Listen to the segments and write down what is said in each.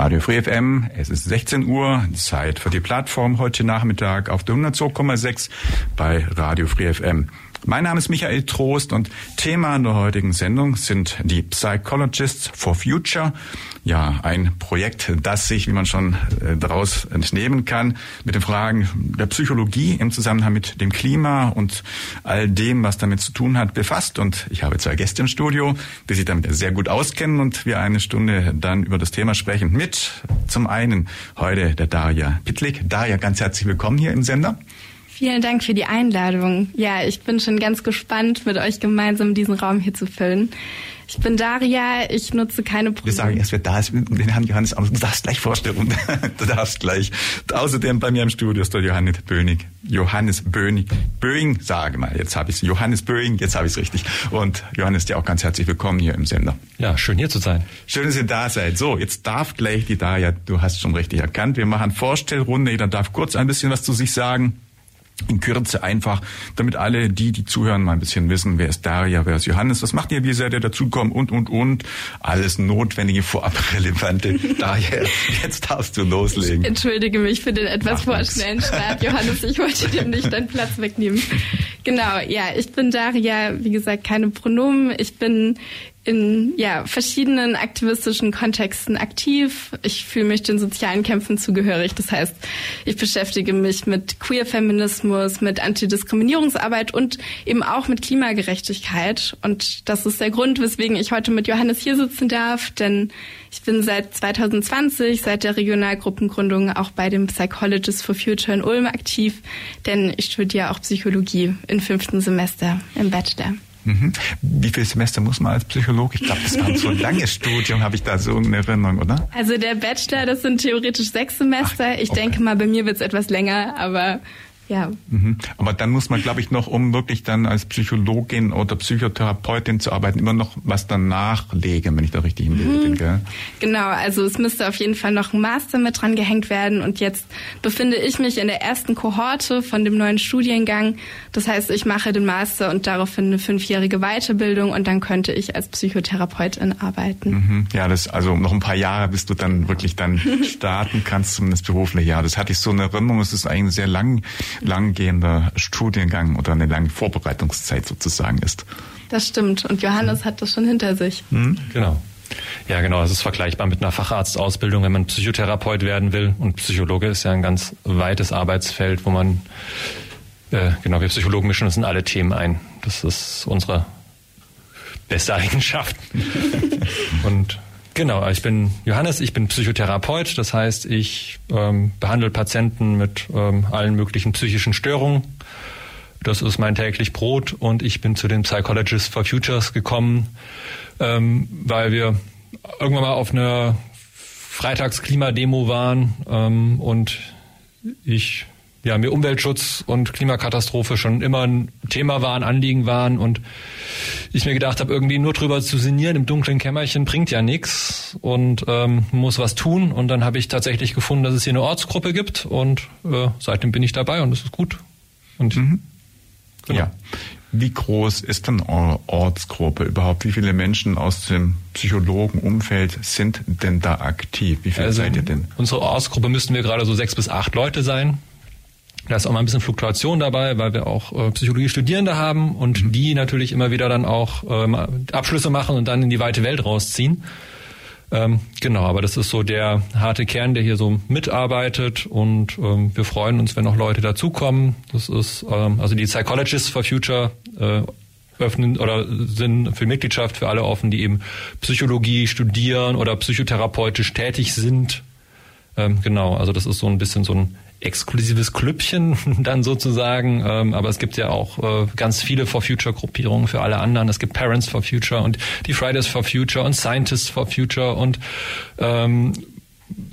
Radio Free FM, es ist 16 Uhr, Zeit für die Plattform heute Nachmittag auf der 102,6 bei Radio Free FM. Mein Name ist Michael Trost und Thema der heutigen Sendung sind die Psychologists for Future. Ja, ein Projekt, das sich, wie man schon äh, daraus entnehmen kann, mit den Fragen der Psychologie im Zusammenhang mit dem Klima und all dem, was damit zu tun hat, befasst. Und ich habe zwei Gäste im Studio, die sich damit sehr gut auskennen und wir eine Stunde dann über das Thema sprechen. Mit zum einen heute der Daria Pitlik. Daria, ganz herzlich willkommen hier im Sender. Vielen Dank für die Einladung. Ja, ich bin schon ganz gespannt, mit euch gemeinsam diesen Raum hier zu füllen. Ich bin Daria, ich nutze keine Pronomen. Wir sagen erst, wer da ist, den Herrn Johannes, du darfst gleich vorstellen. du darfst gleich. Außerdem bei mir im Studio ist der Johannes Bönig. Johannes Bönig. Böing, sage mal, jetzt habe ich es. Johannes Böing, jetzt habe ich es richtig. Und Johannes, dir auch ganz herzlich willkommen hier im Sender. Ja, schön hier zu sein. Schön, dass ihr da seid. So, jetzt darf gleich die Daria, du hast schon richtig erkannt, wir machen Vorstellrunde. Jeder darf kurz ein bisschen was zu sich sagen in Kürze einfach, damit alle die, die zuhören, mal ein bisschen wissen, wer ist Daria, wer ist Johannes, was macht ihr, wie seid ihr dazukommen und, und, und. Alles notwendige, vorab relevante. Daher, jetzt darfst du loslegen. Ich entschuldige mich für den etwas vorschnellen Start. Johannes, ich wollte dir nicht deinen Platz wegnehmen. Genau, ja, ich bin Daria, wie gesagt, keine Pronomen. Ich bin in ja, verschiedenen aktivistischen Kontexten aktiv. Ich fühle mich den sozialen Kämpfen zugehörig. Das heißt, ich beschäftige mich mit Queer-Feminismus, mit Antidiskriminierungsarbeit und eben auch mit Klimagerechtigkeit. Und das ist der Grund, weswegen ich heute mit Johannes hier sitzen darf, denn ich bin seit 2020, seit der Regionalgruppengründung, auch bei dem Psychologists for Future in Ulm aktiv, denn ich studiere auch Psychologie im fünften Semester im Bachelor. Mhm. Wie viele Semester muss man als Psychologe? Ich glaube, das war so ein langes Studium, habe ich da so eine Erinnerung, oder? Also der Bachelor, das sind theoretisch sechs Semester. Ach, okay. Ich denke mal, bei mir wird es etwas länger, aber ja. Mhm. Aber dann muss man, glaube ich, noch, um wirklich dann als Psychologin oder Psychotherapeutin zu arbeiten, immer noch was danach legen, wenn ich da richtig im mhm. bin. Gell? Genau, also es müsste auf jeden Fall noch ein Master mit dran gehängt werden. Und jetzt befinde ich mich in der ersten Kohorte von dem neuen Studiengang. Das heißt, ich mache den Master und daraufhin eine fünfjährige Weiterbildung und dann könnte ich als Psychotherapeutin arbeiten. Mhm. Ja, das also noch ein paar Jahre, bis du dann wirklich dann starten kannst, zumindest beruflich. Ja, das hatte ich so eine Erinnerung. Es ist eigentlich sehr lang langgehender Studiengang oder eine lange Vorbereitungszeit sozusagen ist. Das stimmt. Und Johannes hat das schon hinter sich. Mhm. Genau. Ja, genau. Es ist vergleichbar mit einer Facharztausbildung, wenn man Psychotherapeut werden will. Und Psychologe ist ja ein ganz weites Arbeitsfeld, wo man, äh, genau, wir Psychologen mischen uns in alle Themen ein. Das ist unsere beste Eigenschaft. Und Genau, ich bin Johannes, ich bin Psychotherapeut, das heißt, ich ähm, behandle Patienten mit ähm, allen möglichen psychischen Störungen. Das ist mein täglich Brot und ich bin zu den Psychologists for Futures gekommen, ähm, weil wir irgendwann mal auf einer Freitagsklimademo waren ähm, und ich ja, mir Umweltschutz und Klimakatastrophe schon immer ein Thema waren, Anliegen waren und ich mir gedacht habe, irgendwie nur drüber zu sinnieren im dunklen Kämmerchen bringt ja nichts und ähm, muss was tun. Und dann habe ich tatsächlich gefunden, dass es hier eine Ortsgruppe gibt und äh, seitdem bin ich dabei und es ist gut. Und mhm. genau. Ja. Wie groß ist denn eure Ortsgruppe überhaupt? Wie viele Menschen aus dem Psychologenumfeld sind denn da aktiv? Wie viele also seid ihr denn? Unsere Ortsgruppe müssten wir gerade so sechs bis acht Leute sein. Da ist auch mal ein bisschen Fluktuation dabei, weil wir auch äh, Psychologie-Studierende haben und mhm. die natürlich immer wieder dann auch ähm, Abschlüsse machen und dann in die weite Welt rausziehen. Ähm, genau, aber das ist so der harte Kern, der hier so mitarbeitet und ähm, wir freuen uns, wenn noch Leute dazukommen. Das ist ähm, also die Psychologists for Future äh, öffnen oder sind für Mitgliedschaft für alle offen, die eben Psychologie studieren oder psychotherapeutisch tätig sind. Ähm, genau, also das ist so ein bisschen so ein exklusives Klüppchen dann sozusagen, ähm, aber es gibt ja auch äh, ganz viele For Future Gruppierungen für alle anderen. Es gibt Parents for Future und die Fridays for Future und Scientists for Future und ähm,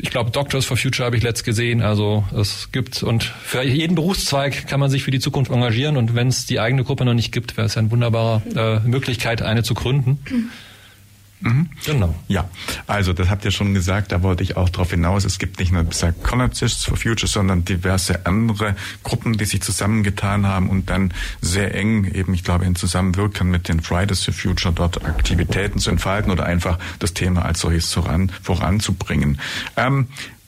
ich glaube, Doctors for Future habe ich letzt gesehen. Also es gibt und für jeden Berufszweig kann man sich für die Zukunft engagieren und wenn es die eigene Gruppe noch nicht gibt, wäre es eine wunderbare äh, Möglichkeit, eine zu gründen. Mhm. Genau. Ja, also das habt ihr schon gesagt, da wollte ich auch darauf hinaus. Es gibt nicht nur Psychologists for Future, sondern diverse andere Gruppen, die sich zusammengetan haben und dann sehr eng eben, ich glaube, in Zusammenwirken mit den Fridays for Future dort Aktivitäten zu entfalten oder einfach das Thema als solches voran, voranzubringen. Ähm,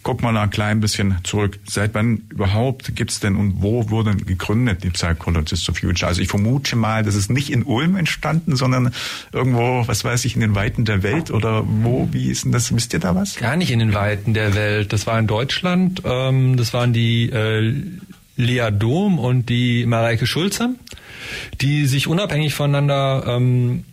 guck mal ein klein bisschen zurück. Seit wann überhaupt gibt's denn und wo wurde gegründet die Psychologists of Future? Also ich vermute mal, das ist nicht in Ulm entstanden, sondern irgendwo, was weiß ich, in den Weiten der Welt oder wo, wie ist denn das? Wisst ihr da was? Gar nicht in den Weiten der Welt. Das war in Deutschland. Ähm, das waren die äh, Lea Dom und die Mareike Schulze, die sich unabhängig voneinander ähm,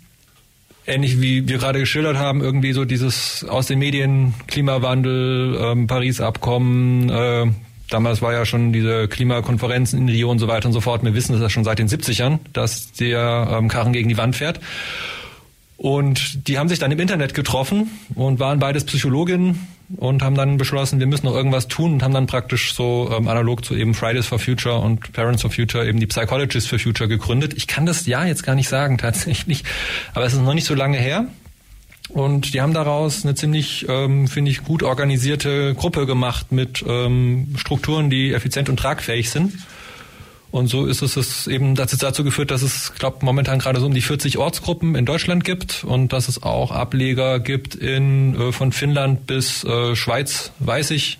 ähnlich wie wir gerade geschildert haben, irgendwie so dieses aus den Medien, Klimawandel, ähm, Paris-Abkommen, äh, damals war ja schon diese Klimakonferenzen in Rio und so weiter und so fort. Wir wissen das ja schon seit den 70ern, dass der ähm, Karren gegen die Wand fährt. Und die haben sich dann im Internet getroffen und waren beides Psychologinnen und haben dann beschlossen, wir müssen noch irgendwas tun und haben dann praktisch so ähm, analog zu eben Fridays for Future und Parents for Future eben die Psychologists for Future gegründet. Ich kann das ja jetzt gar nicht sagen tatsächlich, aber es ist noch nicht so lange her. Und die haben daraus eine ziemlich, ähm, finde ich, gut organisierte Gruppe gemacht mit ähm, Strukturen, die effizient und tragfähig sind. Und so ist es, es eben dazu, geführt, dass es, glaube momentan gerade so um die 40 Ortsgruppen in Deutschland gibt und dass es auch Ableger gibt in äh, von Finnland bis äh, Schweiz, weiß ich.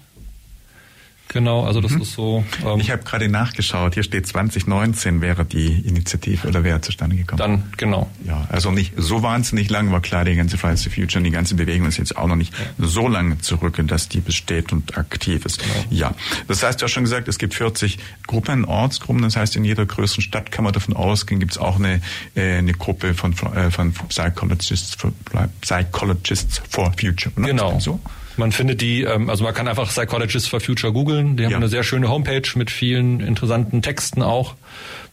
Genau, also das mhm. ist so. Ähm, ich habe gerade nachgeschaut. Hier steht 2019 wäre die Initiative oder wäre zustande gekommen. Dann genau. Ja, also nicht so wahnsinnig lang, war klar, die ganze Fridays for Future und die ganze Bewegung ist jetzt auch noch nicht ja. so lange zurück, dass die besteht und aktiv ist. Genau. Ja, das heißt, du hast schon gesagt, es gibt 40 Gruppen, Ortsgruppen. Das heißt, in jeder größeren Stadt kann man davon ausgehen, gibt es auch eine, äh, eine Gruppe von, äh, von Psychologists for, Psychologists for Future. Oder? Genau. So? Man findet die, ähm, also man kann einfach Psychologists for Future googeln. Die haben ja. eine sehr schöne Homepage mit vielen interessanten Texten auch,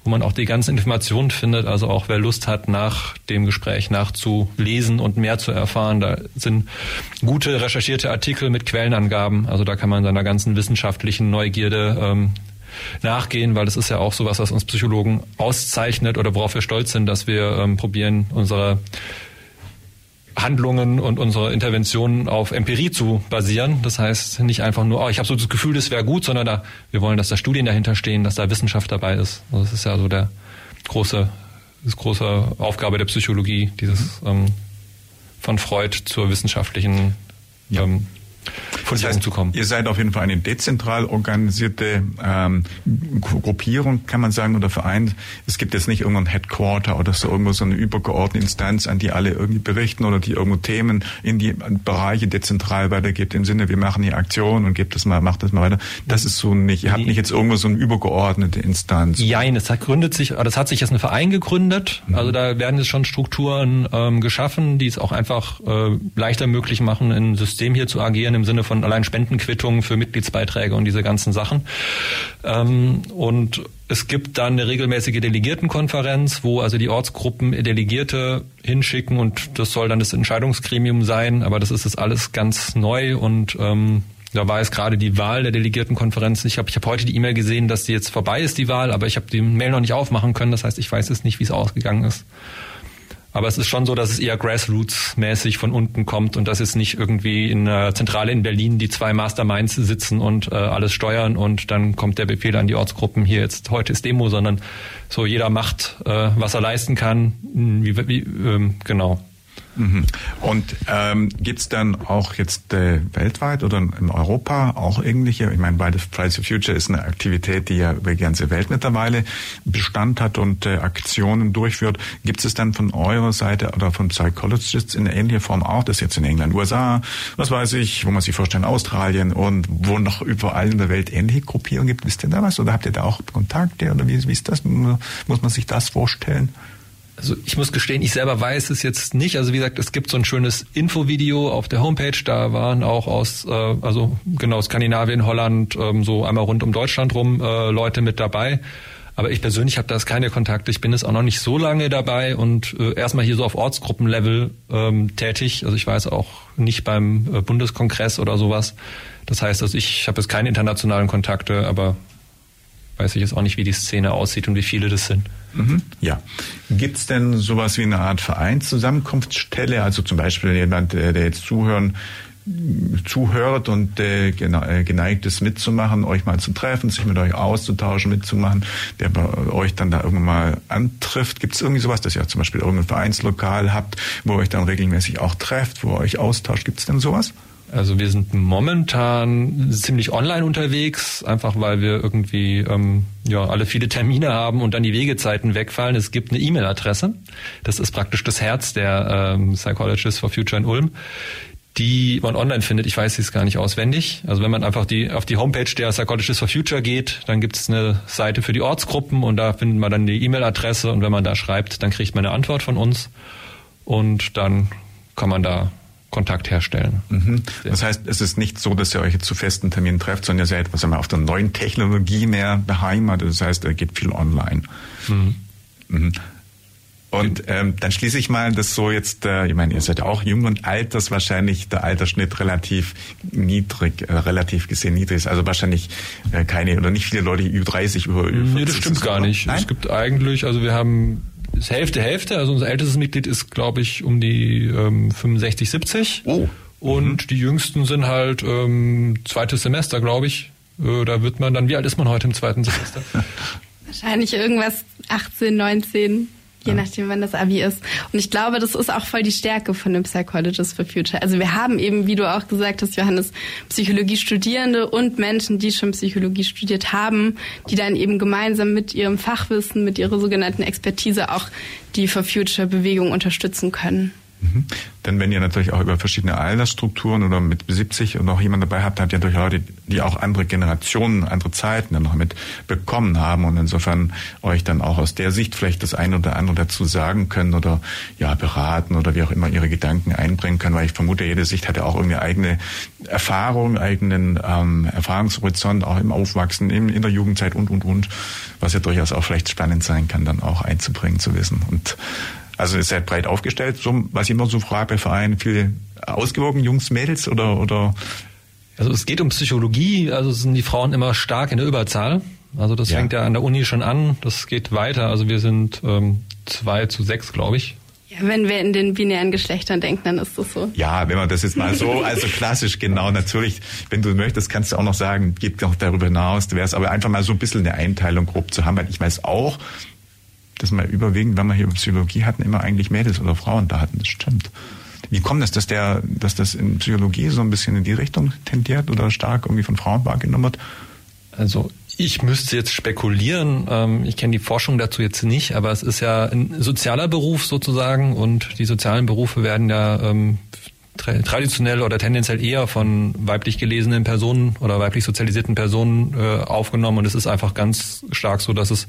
wo man auch die ganzen Informationen findet. Also auch wer Lust hat, nach dem Gespräch nachzulesen und mehr zu erfahren, da sind gute recherchierte Artikel mit Quellenangaben. Also da kann man seiner ganzen wissenschaftlichen Neugierde ähm, nachgehen, weil das ist ja auch sowas, was uns Psychologen auszeichnet oder worauf wir stolz sind, dass wir ähm, probieren, unsere Handlungen und unsere Interventionen auf Empirie zu basieren. Das heißt nicht einfach nur, oh, ich habe so das Gefühl, das wäre gut, sondern da, wir wollen, dass da Studien dahinter stehen, dass da Wissenschaft dabei ist. Also das ist ja so der große, das große Aufgabe der Psychologie, dieses ähm, von Freud zur wissenschaftlichen ähm, das heißt, zu kommen. Ihr seid auf jeden Fall eine dezentral organisierte ähm, Gruppierung, kann man sagen, oder Verein. Es gibt jetzt nicht irgendein Headquarter oder so irgendwo so eine übergeordnete Instanz, an die alle irgendwie berichten oder die irgendwo Themen in die Bereiche dezentral weitergibt, im Sinne, wir machen hier Aktionen und gebt das mal, macht das mal weiter. Das ist so nicht. Ihr habt nicht jetzt irgendwo so eine übergeordnete Instanz. Nein, es hat gründet sich, das hat sich jetzt ein Verein gegründet. Mhm. Also da werden jetzt schon Strukturen ähm, geschaffen, die es auch einfach äh, leichter möglich machen, ein System hier zu agieren im Sinne von von allein Spendenquittungen für Mitgliedsbeiträge und diese ganzen Sachen. Ähm, und es gibt dann eine regelmäßige Delegiertenkonferenz, wo also die Ortsgruppen Delegierte hinschicken und das soll dann das Entscheidungsgremium sein, aber das ist jetzt alles ganz neu und ähm, da war jetzt gerade die Wahl der Delegiertenkonferenz. Ich habe ich hab heute die E-Mail gesehen, dass die jetzt vorbei ist, die Wahl, aber ich habe die Mail noch nicht aufmachen können. Das heißt, ich weiß jetzt nicht, wie es ausgegangen ist. Aber es ist schon so, dass es eher Grassroots-mäßig von unten kommt und dass es nicht irgendwie in einer Zentrale in Berlin die zwei Masterminds sitzen und äh, alles steuern und dann kommt der Befehl an die Ortsgruppen, hier jetzt heute ist Demo, sondern so jeder macht, äh, was er leisten kann. Wie, wie, ähm, genau. Mhm. Und ähm, gibt dann auch jetzt äh, weltweit oder in Europa auch irgendwelche, ich meine, beide Fridays for Future ist eine Aktivität, die ja über die ganze Welt mittlerweile Bestand hat und äh, Aktionen durchführt. Gibt es dann von eurer Seite oder von Psychologists in ähnlicher Form auch, das jetzt in England, USA, was weiß ich, wo man sich vorstellen, Australien und wo noch überall in der Welt ähnliche Gruppierungen gibt? Wisst ihr da was? Oder habt ihr da auch Kontakte oder wie, wie ist das? Muss man sich das vorstellen? Also ich muss gestehen, ich selber weiß es jetzt nicht. Also wie gesagt, es gibt so ein schönes Infovideo auf der Homepage. Da waren auch aus, äh, also genau Skandinavien, Holland, ähm, so einmal rund um Deutschland rum äh, Leute mit dabei. Aber ich persönlich habe da keine Kontakte. Ich bin jetzt auch noch nicht so lange dabei und äh, erstmal hier so auf Ortsgruppenlevel ähm, tätig. Also ich weiß auch nicht beim äh, Bundeskongress oder sowas. Das heißt, also ich habe jetzt keine internationalen Kontakte, aber weiß ich jetzt auch nicht, wie die Szene aussieht und wie viele das sind. Mhm, ja. Gibt es denn sowas wie eine Art Vereinszusammenkunftsstelle? Also zum Beispiel jemand, der, der jetzt zuhören zuhört und äh, äh, geneigt ist mitzumachen, euch mal zu treffen, sich mit euch auszutauschen, mitzumachen, der bei euch dann da irgendwann mal antrifft. Gibt es irgendwie sowas, dass ihr zum Beispiel irgendein Vereinslokal habt, wo ihr euch dann regelmäßig auch trefft, wo ihr euch austauscht? Gibt es denn sowas? Also wir sind momentan ziemlich online unterwegs, einfach weil wir irgendwie ähm, ja alle viele Termine haben und dann die Wegezeiten wegfallen. Es gibt eine E-Mail-Adresse, das ist praktisch das Herz der ähm, Psychologists for Future in Ulm die man online findet. Ich weiß es gar nicht auswendig. Also wenn man einfach die, auf die Homepage der Psychologists for Future geht, dann gibt es eine Seite für die Ortsgruppen und da findet man dann die E-Mail-Adresse und wenn man da schreibt, dann kriegt man eine Antwort von uns und dann kann man da Kontakt herstellen. Mhm. Das heißt, es ist nicht so, dass ihr euch jetzt zu festen Terminen trefft, sondern ihr seid was auf der neuen Technologie mehr beheimatet. Das heißt, er geht viel online. Mhm. Mhm. Und ähm, dann schließe ich mal das so jetzt, äh, ich meine, ihr seid ja auch jung und alt, dass wahrscheinlich der Altersschnitt relativ niedrig, äh, relativ gesehen niedrig ist. Also wahrscheinlich äh, keine oder nicht viele Leute über 30 über, über Nee, das stimmt gar nicht. Nein? Es gibt eigentlich, also wir haben das Hälfte, Hälfte, also unser ältestes Mitglied ist, glaube ich, um die ähm, 65, 70. Oh. Und mhm. die jüngsten sind halt ähm, zweites Semester, glaube ich. Äh, da wird man dann, wie alt ist man heute im zweiten Semester? Wahrscheinlich irgendwas 18, 19 je nachdem, wann das Abi ist. Und ich glaube, das ist auch voll die Stärke von dem Psychologist for Future. Also wir haben eben, wie du auch gesagt hast, Johannes, Psychologie-Studierende und Menschen, die schon Psychologie studiert haben, die dann eben gemeinsam mit ihrem Fachwissen, mit ihrer sogenannten Expertise auch die For Future Bewegung unterstützen können. Mhm. Denn wenn ihr natürlich auch über verschiedene Altersstrukturen oder mit 70 und noch jemand dabei habt, habt ihr natürlich Leute, die auch andere Generationen, andere Zeiten dann noch mit bekommen haben und insofern euch dann auch aus der Sicht vielleicht das eine oder andere dazu sagen können oder ja beraten oder wie auch immer ihre Gedanken einbringen können, weil ich vermute, jede Sicht hat ja auch irgendeine eigene Erfahrung, eigenen ähm, Erfahrungshorizont, auch im Aufwachsen, in, in der Jugendzeit und und und, was ja durchaus auch vielleicht spannend sein kann, dann auch einzubringen zu wissen und also ist sehr breit aufgestellt. So, was ich immer so frage bei Vereinen, viele ausgewogen Jungs, Mädels oder, oder? Also es geht um Psychologie, also sind die Frauen immer stark in der Überzahl. Also das ja. fängt ja an der Uni schon an, das geht weiter. Also wir sind ähm, zwei zu sechs, glaube ich. Ja, wenn wir in den binären Geschlechtern denken, dann ist das so. Ja, wenn man das jetzt mal so, also klassisch, genau, natürlich, wenn du möchtest, kannst du auch noch sagen, geht noch darüber hinaus, du wärst aber einfach mal so ein bisschen eine Einteilung grob zu haben, weil ich weiß auch, dass wir überwiegend, wenn wir hier Psychologie hatten, immer eigentlich Mädels oder Frauen da hatten. Das stimmt. Wie kommt es, dass der, dass das in Psychologie so ein bisschen in die Richtung tendiert oder stark irgendwie von Frauen wahrgenommen wird? Also ich müsste jetzt spekulieren. Ähm, ich kenne die Forschung dazu jetzt nicht, aber es ist ja ein sozialer Beruf sozusagen und die sozialen Berufe werden ja ähm, traditionell oder tendenziell eher von weiblich gelesenen Personen oder weiblich sozialisierten Personen äh, aufgenommen und es ist einfach ganz stark so, dass es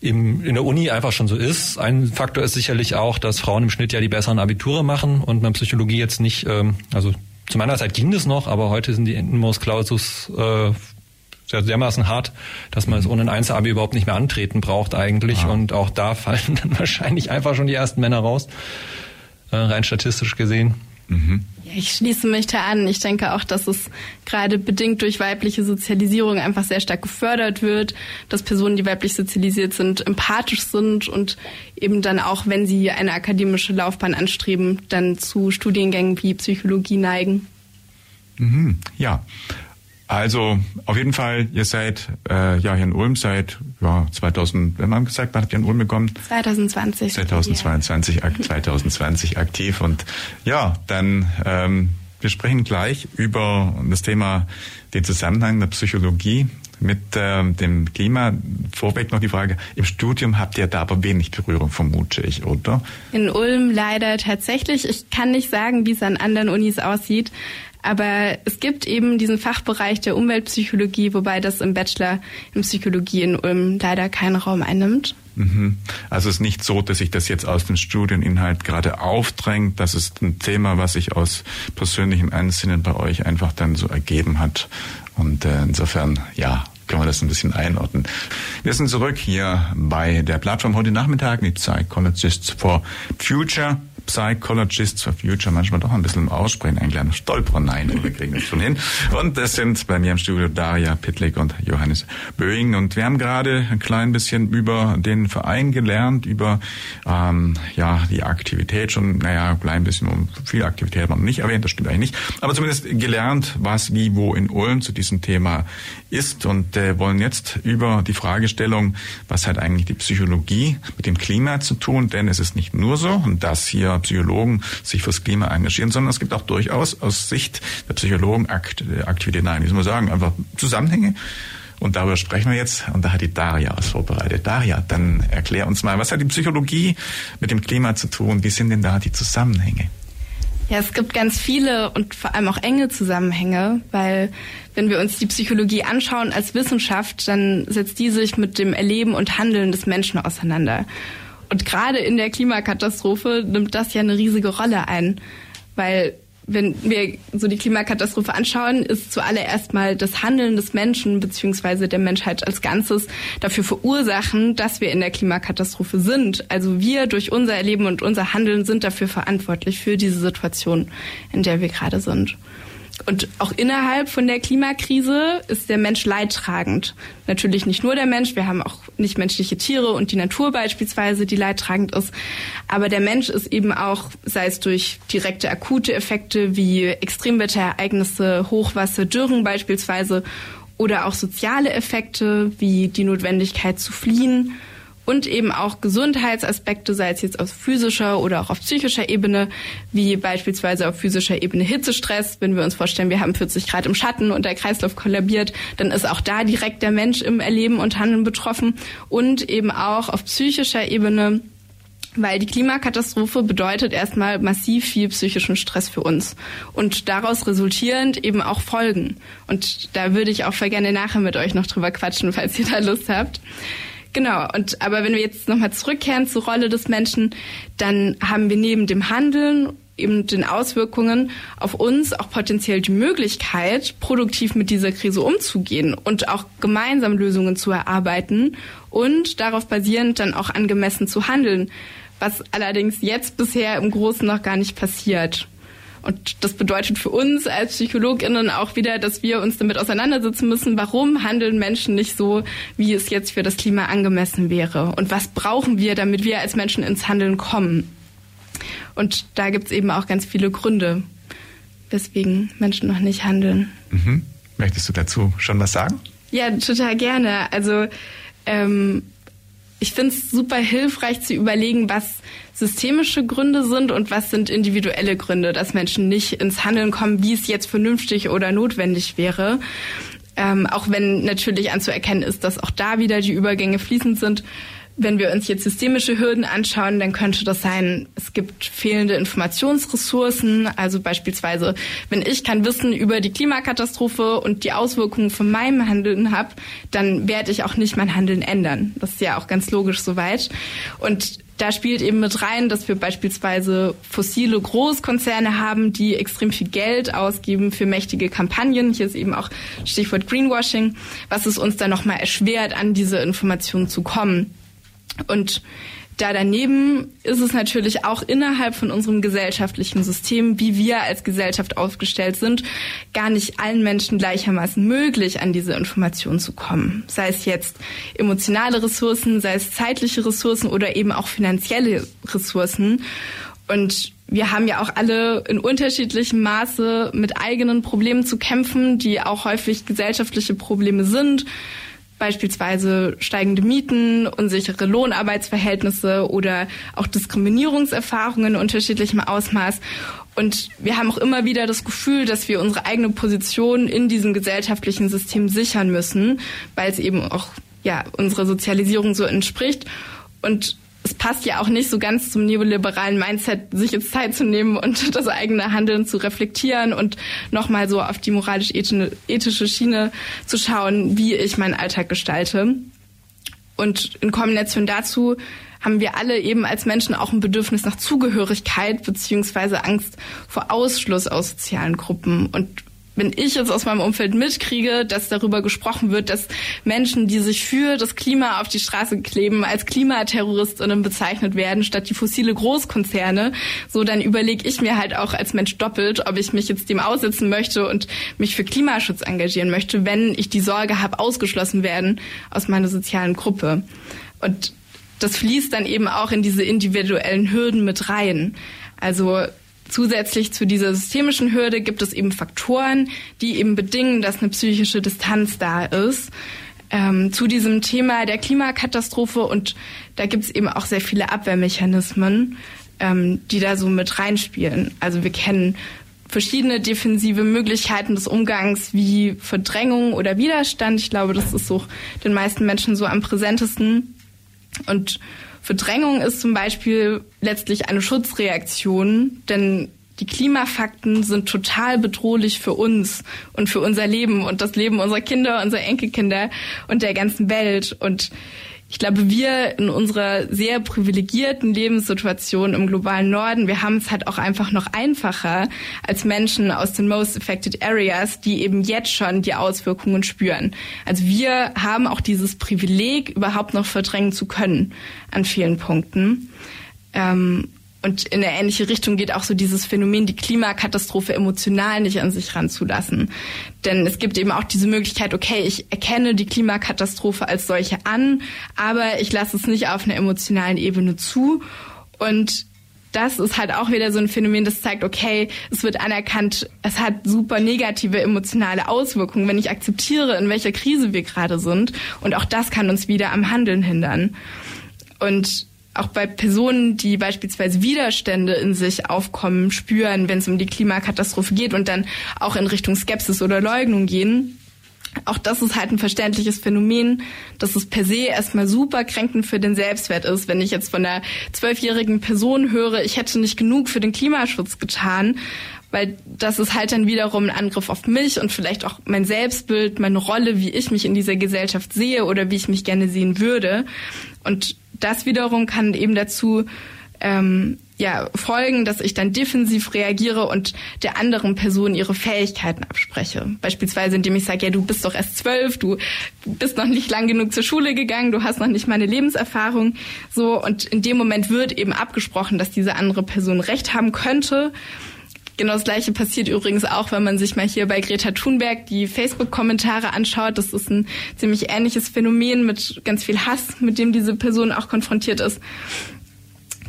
im, in der Uni einfach schon so ist. Ein Faktor ist sicherlich auch, dass Frauen im Schnitt ja die besseren Abiture machen und man Psychologie jetzt nicht, ähm, also zu meiner Zeit ging das noch, aber heute sind die Entenmos Clausus äh, sehr, dermaßen hart, dass man es ohne ein Einzelabi überhaupt nicht mehr antreten braucht eigentlich. Ah. Und auch da fallen dann wahrscheinlich einfach schon die ersten Männer raus, äh, rein statistisch gesehen. Mhm. Ich schließe mich da an. Ich denke auch, dass es gerade bedingt durch weibliche Sozialisierung einfach sehr stark gefördert wird, dass Personen, die weiblich sozialisiert sind, empathisch sind und eben dann auch, wenn sie eine akademische Laufbahn anstreben, dann zu Studiengängen wie Psychologie neigen. Mhm, ja. Also auf jeden Fall, ihr seid äh, ja hier in Ulm seit ja, 2000, wenn man gesagt, habt ihr in Ulm bekommen? 2020. 2022, ja. 2020 aktiv und ja, dann ähm, wir sprechen gleich über das Thema den Zusammenhang der Psychologie mit ähm, dem Klima. Vorweg noch die Frage, im Studium habt ihr da aber wenig Berührung, vermute ich, oder? In Ulm leider tatsächlich. Ich kann nicht sagen, wie es an anderen Unis aussieht. Aber es gibt eben diesen Fachbereich der Umweltpsychologie, wobei das im Bachelor in Psychologie in Ulm leider keinen Raum einnimmt. Mhm. Also es ist nicht so, dass sich das jetzt aus dem Studieninhalt gerade aufdrängt. Das ist ein Thema, was sich aus persönlichem Ansinnen bei euch einfach dann so ergeben hat. Und äh, insofern, ja, können wir das ein bisschen einordnen. Wir sind zurück hier bei der Plattform heute Nachmittag mit Psychologists for Future. Psychologists for Future manchmal doch ein bisschen im Aussprechen ein kleiner Stolperer. Nein, wir kriegen das schon hin. Und das sind bei mir im Studio Daria Pitlick und Johannes Böing. Und wir haben gerade ein klein bisschen über den Verein gelernt, über ähm, ja die Aktivität schon, naja, ein klein bisschen um viel Aktivität haben wir nicht erwähnt, das stimmt eigentlich nicht. Aber zumindest gelernt, was wie wo in Ulm zu diesem Thema ist und äh, wollen jetzt über die Fragestellung, was hat eigentlich die Psychologie mit dem Klima zu tun, denn es ist nicht nur so, und das hier Psychologen sich fürs Klima engagieren, sondern es gibt auch durchaus aus Sicht der Psychologen Aktivitäten, nein, wie soll man sagen, einfach Zusammenhänge. Und darüber sprechen wir jetzt. Und da hat die Daria was vorbereitet. Daria, dann erklär uns mal, was hat die Psychologie mit dem Klima zu tun? Wie sind denn da die Zusammenhänge? Ja, es gibt ganz viele und vor allem auch enge Zusammenhänge, weil wenn wir uns die Psychologie anschauen als Wissenschaft, dann setzt die sich mit dem Erleben und Handeln des Menschen auseinander. Und gerade in der Klimakatastrophe nimmt das ja eine riesige Rolle ein, weil wenn wir so die Klimakatastrophe anschauen, ist zuallererst mal das Handeln des Menschen beziehungsweise der Menschheit als Ganzes dafür verursachen, dass wir in der Klimakatastrophe sind. Also wir durch unser Erleben und unser Handeln sind dafür verantwortlich für diese Situation, in der wir gerade sind. Und auch innerhalb von der Klimakrise ist der Mensch leidtragend. Natürlich nicht nur der Mensch, wir haben auch nichtmenschliche Tiere und die Natur beispielsweise, die leidtragend ist. Aber der Mensch ist eben auch, sei es durch direkte akute Effekte wie Extremwetterereignisse, Hochwasser, Dürren beispielsweise oder auch soziale Effekte wie die Notwendigkeit zu fliehen und eben auch Gesundheitsaspekte, sei es jetzt auf physischer oder auch auf psychischer Ebene, wie beispielsweise auf physischer Ebene Hitzestress. Wenn wir uns vorstellen, wir haben 40 Grad im Schatten und der Kreislauf kollabiert, dann ist auch da direkt der Mensch im Erleben und Handeln betroffen und eben auch auf psychischer Ebene weil die Klimakatastrophe bedeutet erstmal massiv viel psychischen Stress für uns und daraus resultierend eben auch Folgen. Und da würde ich auch voll gerne nachher mit euch noch drüber quatschen, falls ihr da Lust habt. Genau, und aber wenn wir jetzt nochmal zurückkehren zur Rolle des Menschen, dann haben wir neben dem Handeln eben den Auswirkungen auf uns auch potenziell die Möglichkeit, produktiv mit dieser Krise umzugehen und auch gemeinsam Lösungen zu erarbeiten und darauf basierend dann auch angemessen zu handeln, was allerdings jetzt bisher im Großen noch gar nicht passiert. Und das bedeutet für uns als PsychologInnen auch wieder, dass wir uns damit auseinandersetzen müssen, warum handeln Menschen nicht so, wie es jetzt für das Klima angemessen wäre? Und was brauchen wir, damit wir als Menschen ins Handeln kommen? Und da gibt es eben auch ganz viele Gründe, weswegen Menschen noch nicht handeln. Mhm. Möchtest du dazu schon was sagen? Ja, total gerne. Also ähm, ich finde es super hilfreich zu überlegen, was systemische Gründe sind und was sind individuelle Gründe, dass Menschen nicht ins Handeln kommen, wie es jetzt vernünftig oder notwendig wäre. Ähm, auch wenn natürlich anzuerkennen ist, dass auch da wieder die Übergänge fließend sind. Wenn wir uns jetzt systemische Hürden anschauen, dann könnte das sein, es gibt fehlende Informationsressourcen. Also beispielsweise, wenn ich kein Wissen über die Klimakatastrophe und die Auswirkungen von meinem Handeln habe, dann werde ich auch nicht mein Handeln ändern. Das ist ja auch ganz logisch soweit. Und da spielt eben mit rein, dass wir beispielsweise fossile Großkonzerne haben, die extrem viel Geld ausgeben für mächtige Kampagnen. Hier ist eben auch Stichwort Greenwashing, was es uns dann nochmal erschwert, an diese Informationen zu kommen. Und da daneben ist es natürlich auch innerhalb von unserem gesellschaftlichen System, wie wir als Gesellschaft aufgestellt sind, gar nicht allen Menschen gleichermaßen möglich, an diese Informationen zu kommen. Sei es jetzt emotionale Ressourcen, sei es zeitliche Ressourcen oder eben auch finanzielle Ressourcen. Und wir haben ja auch alle in unterschiedlichem Maße mit eigenen Problemen zu kämpfen, die auch häufig gesellschaftliche Probleme sind beispielsweise steigende Mieten, unsichere Lohnarbeitsverhältnisse oder auch Diskriminierungserfahrungen in unterschiedlichem Ausmaß. Und wir haben auch immer wieder das Gefühl, dass wir unsere eigene Position in diesem gesellschaftlichen System sichern müssen, weil es eben auch ja unserer Sozialisierung so entspricht. Und es passt ja auch nicht so ganz zum neoliberalen Mindset, sich jetzt Zeit zu nehmen und das eigene Handeln zu reflektieren und nochmal so auf die moralisch-ethische Schiene zu schauen, wie ich meinen Alltag gestalte. Und in Kombination dazu haben wir alle eben als Menschen auch ein Bedürfnis nach Zugehörigkeit beziehungsweise Angst vor Ausschluss aus sozialen Gruppen. Und wenn ich jetzt aus meinem Umfeld mitkriege, dass darüber gesprochen wird, dass Menschen, die sich für das Klima auf die Straße kleben, als Klimaterroristinnen bezeichnet werden, statt die fossile Großkonzerne, so dann überlege ich mir halt auch als Mensch doppelt, ob ich mich jetzt dem aussetzen möchte und mich für Klimaschutz engagieren möchte, wenn ich die Sorge habe, ausgeschlossen werden aus meiner sozialen Gruppe. Und das fließt dann eben auch in diese individuellen Hürden mit rein. Also Zusätzlich zu dieser systemischen Hürde gibt es eben Faktoren, die eben bedingen, dass eine psychische Distanz da ist. Ähm, zu diesem Thema der Klimakatastrophe und da gibt es eben auch sehr viele Abwehrmechanismen, ähm, die da so mit reinspielen. Also wir kennen verschiedene defensive Möglichkeiten des Umgangs wie Verdrängung oder Widerstand. Ich glaube, das ist so den meisten Menschen so am präsentesten. Und Verdrängung ist zum Beispiel letztlich eine Schutzreaktion, denn die Klimafakten sind total bedrohlich für uns und für unser Leben und das Leben unserer Kinder, unserer Enkelkinder und der ganzen Welt. Und ich glaube, wir in unserer sehr privilegierten Lebenssituation im globalen Norden, wir haben es halt auch einfach noch einfacher als Menschen aus den most affected areas, die eben jetzt schon die Auswirkungen spüren. Also wir haben auch dieses Privileg, überhaupt noch verdrängen zu können an vielen Punkten. Ähm, und in eine ähnliche Richtung geht auch so dieses Phänomen, die Klimakatastrophe emotional nicht an sich ranzulassen. Denn es gibt eben auch diese Möglichkeit, okay, ich erkenne die Klimakatastrophe als solche an, aber ich lasse es nicht auf einer emotionalen Ebene zu. Und das ist halt auch wieder so ein Phänomen, das zeigt, okay, es wird anerkannt, es hat super negative emotionale Auswirkungen, wenn ich akzeptiere, in welcher Krise wir gerade sind. Und auch das kann uns wieder am Handeln hindern. Und auch bei Personen, die beispielsweise Widerstände in sich aufkommen, spüren, wenn es um die Klimakatastrophe geht und dann auch in Richtung Skepsis oder Leugnung gehen. Auch das ist halt ein verständliches Phänomen, dass es per se erstmal super kränkend für den Selbstwert ist, wenn ich jetzt von einer zwölfjährigen Person höre, ich hätte nicht genug für den Klimaschutz getan, weil das ist halt dann wiederum ein Angriff auf mich und vielleicht auch mein Selbstbild, meine Rolle, wie ich mich in dieser Gesellschaft sehe oder wie ich mich gerne sehen würde. Und das wiederum kann eben dazu ähm, ja, folgen, dass ich dann defensiv reagiere und der anderen Person ihre Fähigkeiten abspreche. Beispielsweise, indem ich sage, ja, du bist doch erst zwölf, du bist noch nicht lang genug zur Schule gegangen, du hast noch nicht meine Lebenserfahrung. So, und in dem Moment wird eben abgesprochen, dass diese andere Person Recht haben könnte. Genau das Gleiche passiert übrigens auch, wenn man sich mal hier bei Greta Thunberg die Facebook-Kommentare anschaut. Das ist ein ziemlich ähnliches Phänomen mit ganz viel Hass, mit dem diese Person auch konfrontiert ist.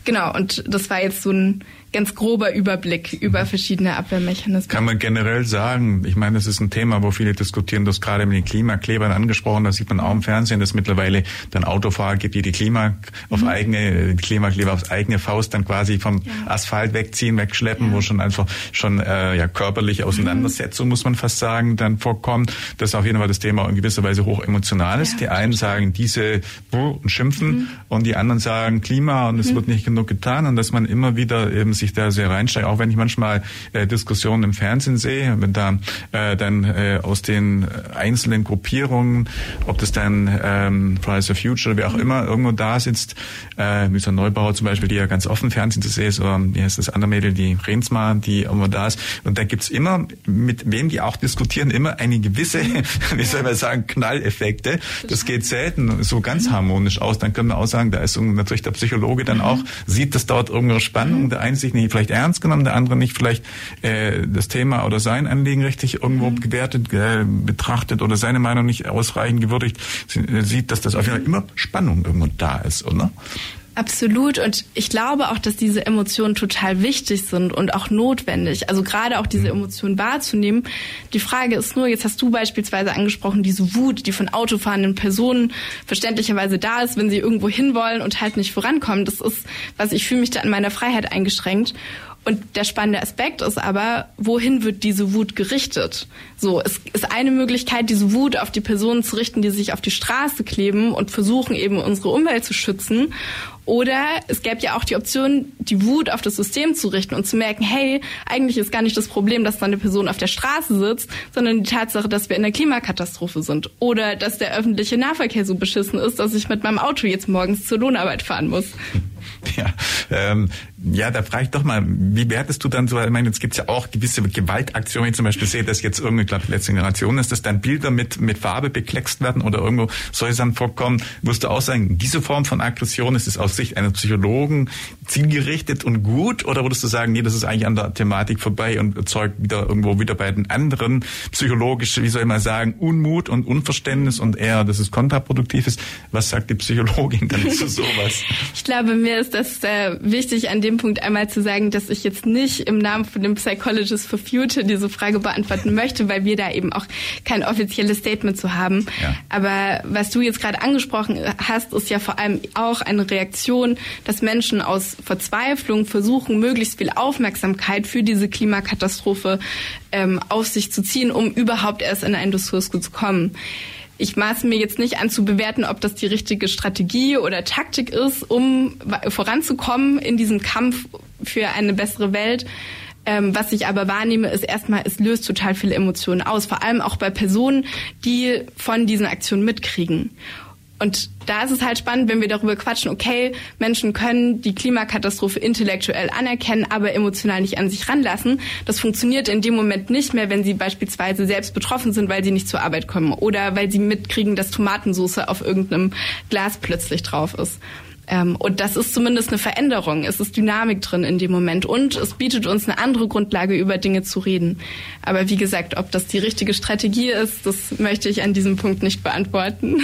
Genau, und das war jetzt so ein ganz grober Überblick über verschiedene Abwehrmechanismen. Kann man generell sagen, ich meine, das ist ein Thema, wo viele diskutieren, das gerade mit den Klimaklebern angesprochen, da sieht man auch im Fernsehen, dass mittlerweile dann Autofahrer gibt, die die Klima auf mhm. eigene, Klimakleber auf eigene Faust dann quasi vom ja. Asphalt wegziehen, wegschleppen, ja. wo schon einfach schon äh, ja körperliche Auseinandersetzung, mhm. muss man fast sagen, dann vorkommt. Das ist auf jeden Fall das Thema in gewisser Weise hoch emotional ist. Ja, die einen sagen diese und schimpfen mhm. und die anderen sagen Klima und es mhm. wird nicht genug getan und dass man immer wieder eben sich da sehr reinsteige, auch wenn ich manchmal äh, Diskussionen im Fernsehen sehe, wenn da äh, dann äh, aus den einzelnen Gruppierungen, ob das dann ähm, Fridays for Future, wer auch immer, irgendwo da sitzt, äh, Mr. Neubauer zum Beispiel, die ja ganz offen Fernsehen zu sehen ist, oder wie heißt das andere Mädel, die Rensma, die irgendwo da ist. Und da gibt's immer, mit wem die auch diskutieren, immer eine gewisse, wie soll man sagen, Knalleffekte. Das geht selten so ganz harmonisch aus. Dann können wir auch sagen, da ist natürlich der Psychologe dann mhm. auch, sieht das dort irgendwo Spannung, der eine sich nicht vielleicht ernst genommen, der andere nicht vielleicht äh, das Thema oder sein Anliegen richtig irgendwo mhm. gewertet, äh, betrachtet oder seine Meinung nicht ausreichend gewürdigt, äh, sieht, dass das auf jeden Fall immer Spannung irgendwo da ist, oder? Absolut. Und ich glaube auch, dass diese Emotionen total wichtig sind und auch notwendig. Also gerade auch diese mhm. Emotionen wahrzunehmen. Die Frage ist nur, jetzt hast du beispielsweise angesprochen, diese Wut, die von autofahrenden Personen verständlicherweise da ist, wenn sie irgendwo hinwollen und halt nicht vorankommen. Das ist, was ich fühle mich da an meiner Freiheit eingeschränkt. Und der spannende Aspekt ist aber, wohin wird diese Wut gerichtet? So, es ist eine Möglichkeit, diese Wut auf die Personen zu richten, die sich auf die Straße kleben und versuchen eben unsere Umwelt zu schützen. Oder es gäbe ja auch die Option, die Wut auf das System zu richten und zu merken, hey, eigentlich ist gar nicht das Problem, dass da eine Person auf der Straße sitzt, sondern die Tatsache, dass wir in der Klimakatastrophe sind. Oder dass der öffentliche Nahverkehr so beschissen ist, dass ich mit meinem Auto jetzt morgens zur Lohnarbeit fahren muss. Ja, ähm, ja, da frage ich doch mal, wie wertest du dann so, ich meine, jetzt gibt's ja auch gewisse Gewaltaktionen, ich zum Beispiel sehe, dass jetzt irgendwie, glaube ich, letzte Generation ist, dass dann Bilder mit, mit Farbe bekleckst werden oder irgendwo solche Sachen vorkommen. Würdest du auch sagen, diese Form von Aggression ist es aus Sicht eines Psychologen zielgerichtet und gut oder würdest du sagen, nee, das ist eigentlich an der Thematik vorbei und erzeugt wieder irgendwo wieder bei den anderen psychologische, wie soll ich mal sagen, Unmut und Unverständnis und eher, dass es kontraproduktiv ist. Was sagt die Psychologin dann zu sowas? Ich glaube, mir ist das äh, wichtig, an dem Punkt einmal zu sagen, dass ich jetzt nicht im Namen von dem Psychologist for Future diese Frage beantworten möchte, weil wir da eben auch kein offizielles Statement zu haben. Ja. Aber was du jetzt gerade angesprochen hast, ist ja vor allem auch eine Reaktion, dass Menschen aus Verzweiflung versuchen, möglichst viel Aufmerksamkeit für diese Klimakatastrophe ähm, auf sich zu ziehen, um überhaupt erst in einen Diskurs zu kommen. Ich maße mir jetzt nicht an zu bewerten, ob das die richtige Strategie oder Taktik ist, um voranzukommen in diesem Kampf für eine bessere Welt. Ähm, was ich aber wahrnehme, ist erstmal, es löst total viele Emotionen aus, vor allem auch bei Personen, die von diesen Aktionen mitkriegen. Und da ist es halt spannend, wenn wir darüber quatschen, okay, Menschen können die Klimakatastrophe intellektuell anerkennen, aber emotional nicht an sich ranlassen. Das funktioniert in dem Moment nicht mehr, wenn sie beispielsweise selbst betroffen sind, weil sie nicht zur Arbeit kommen oder weil sie mitkriegen, dass Tomatensauce auf irgendeinem Glas plötzlich drauf ist. Ähm, und das ist zumindest eine Veränderung. Es ist Dynamik drin in dem Moment und es bietet uns eine andere Grundlage, über Dinge zu reden. Aber wie gesagt, ob das die richtige Strategie ist, das möchte ich an diesem Punkt nicht beantworten.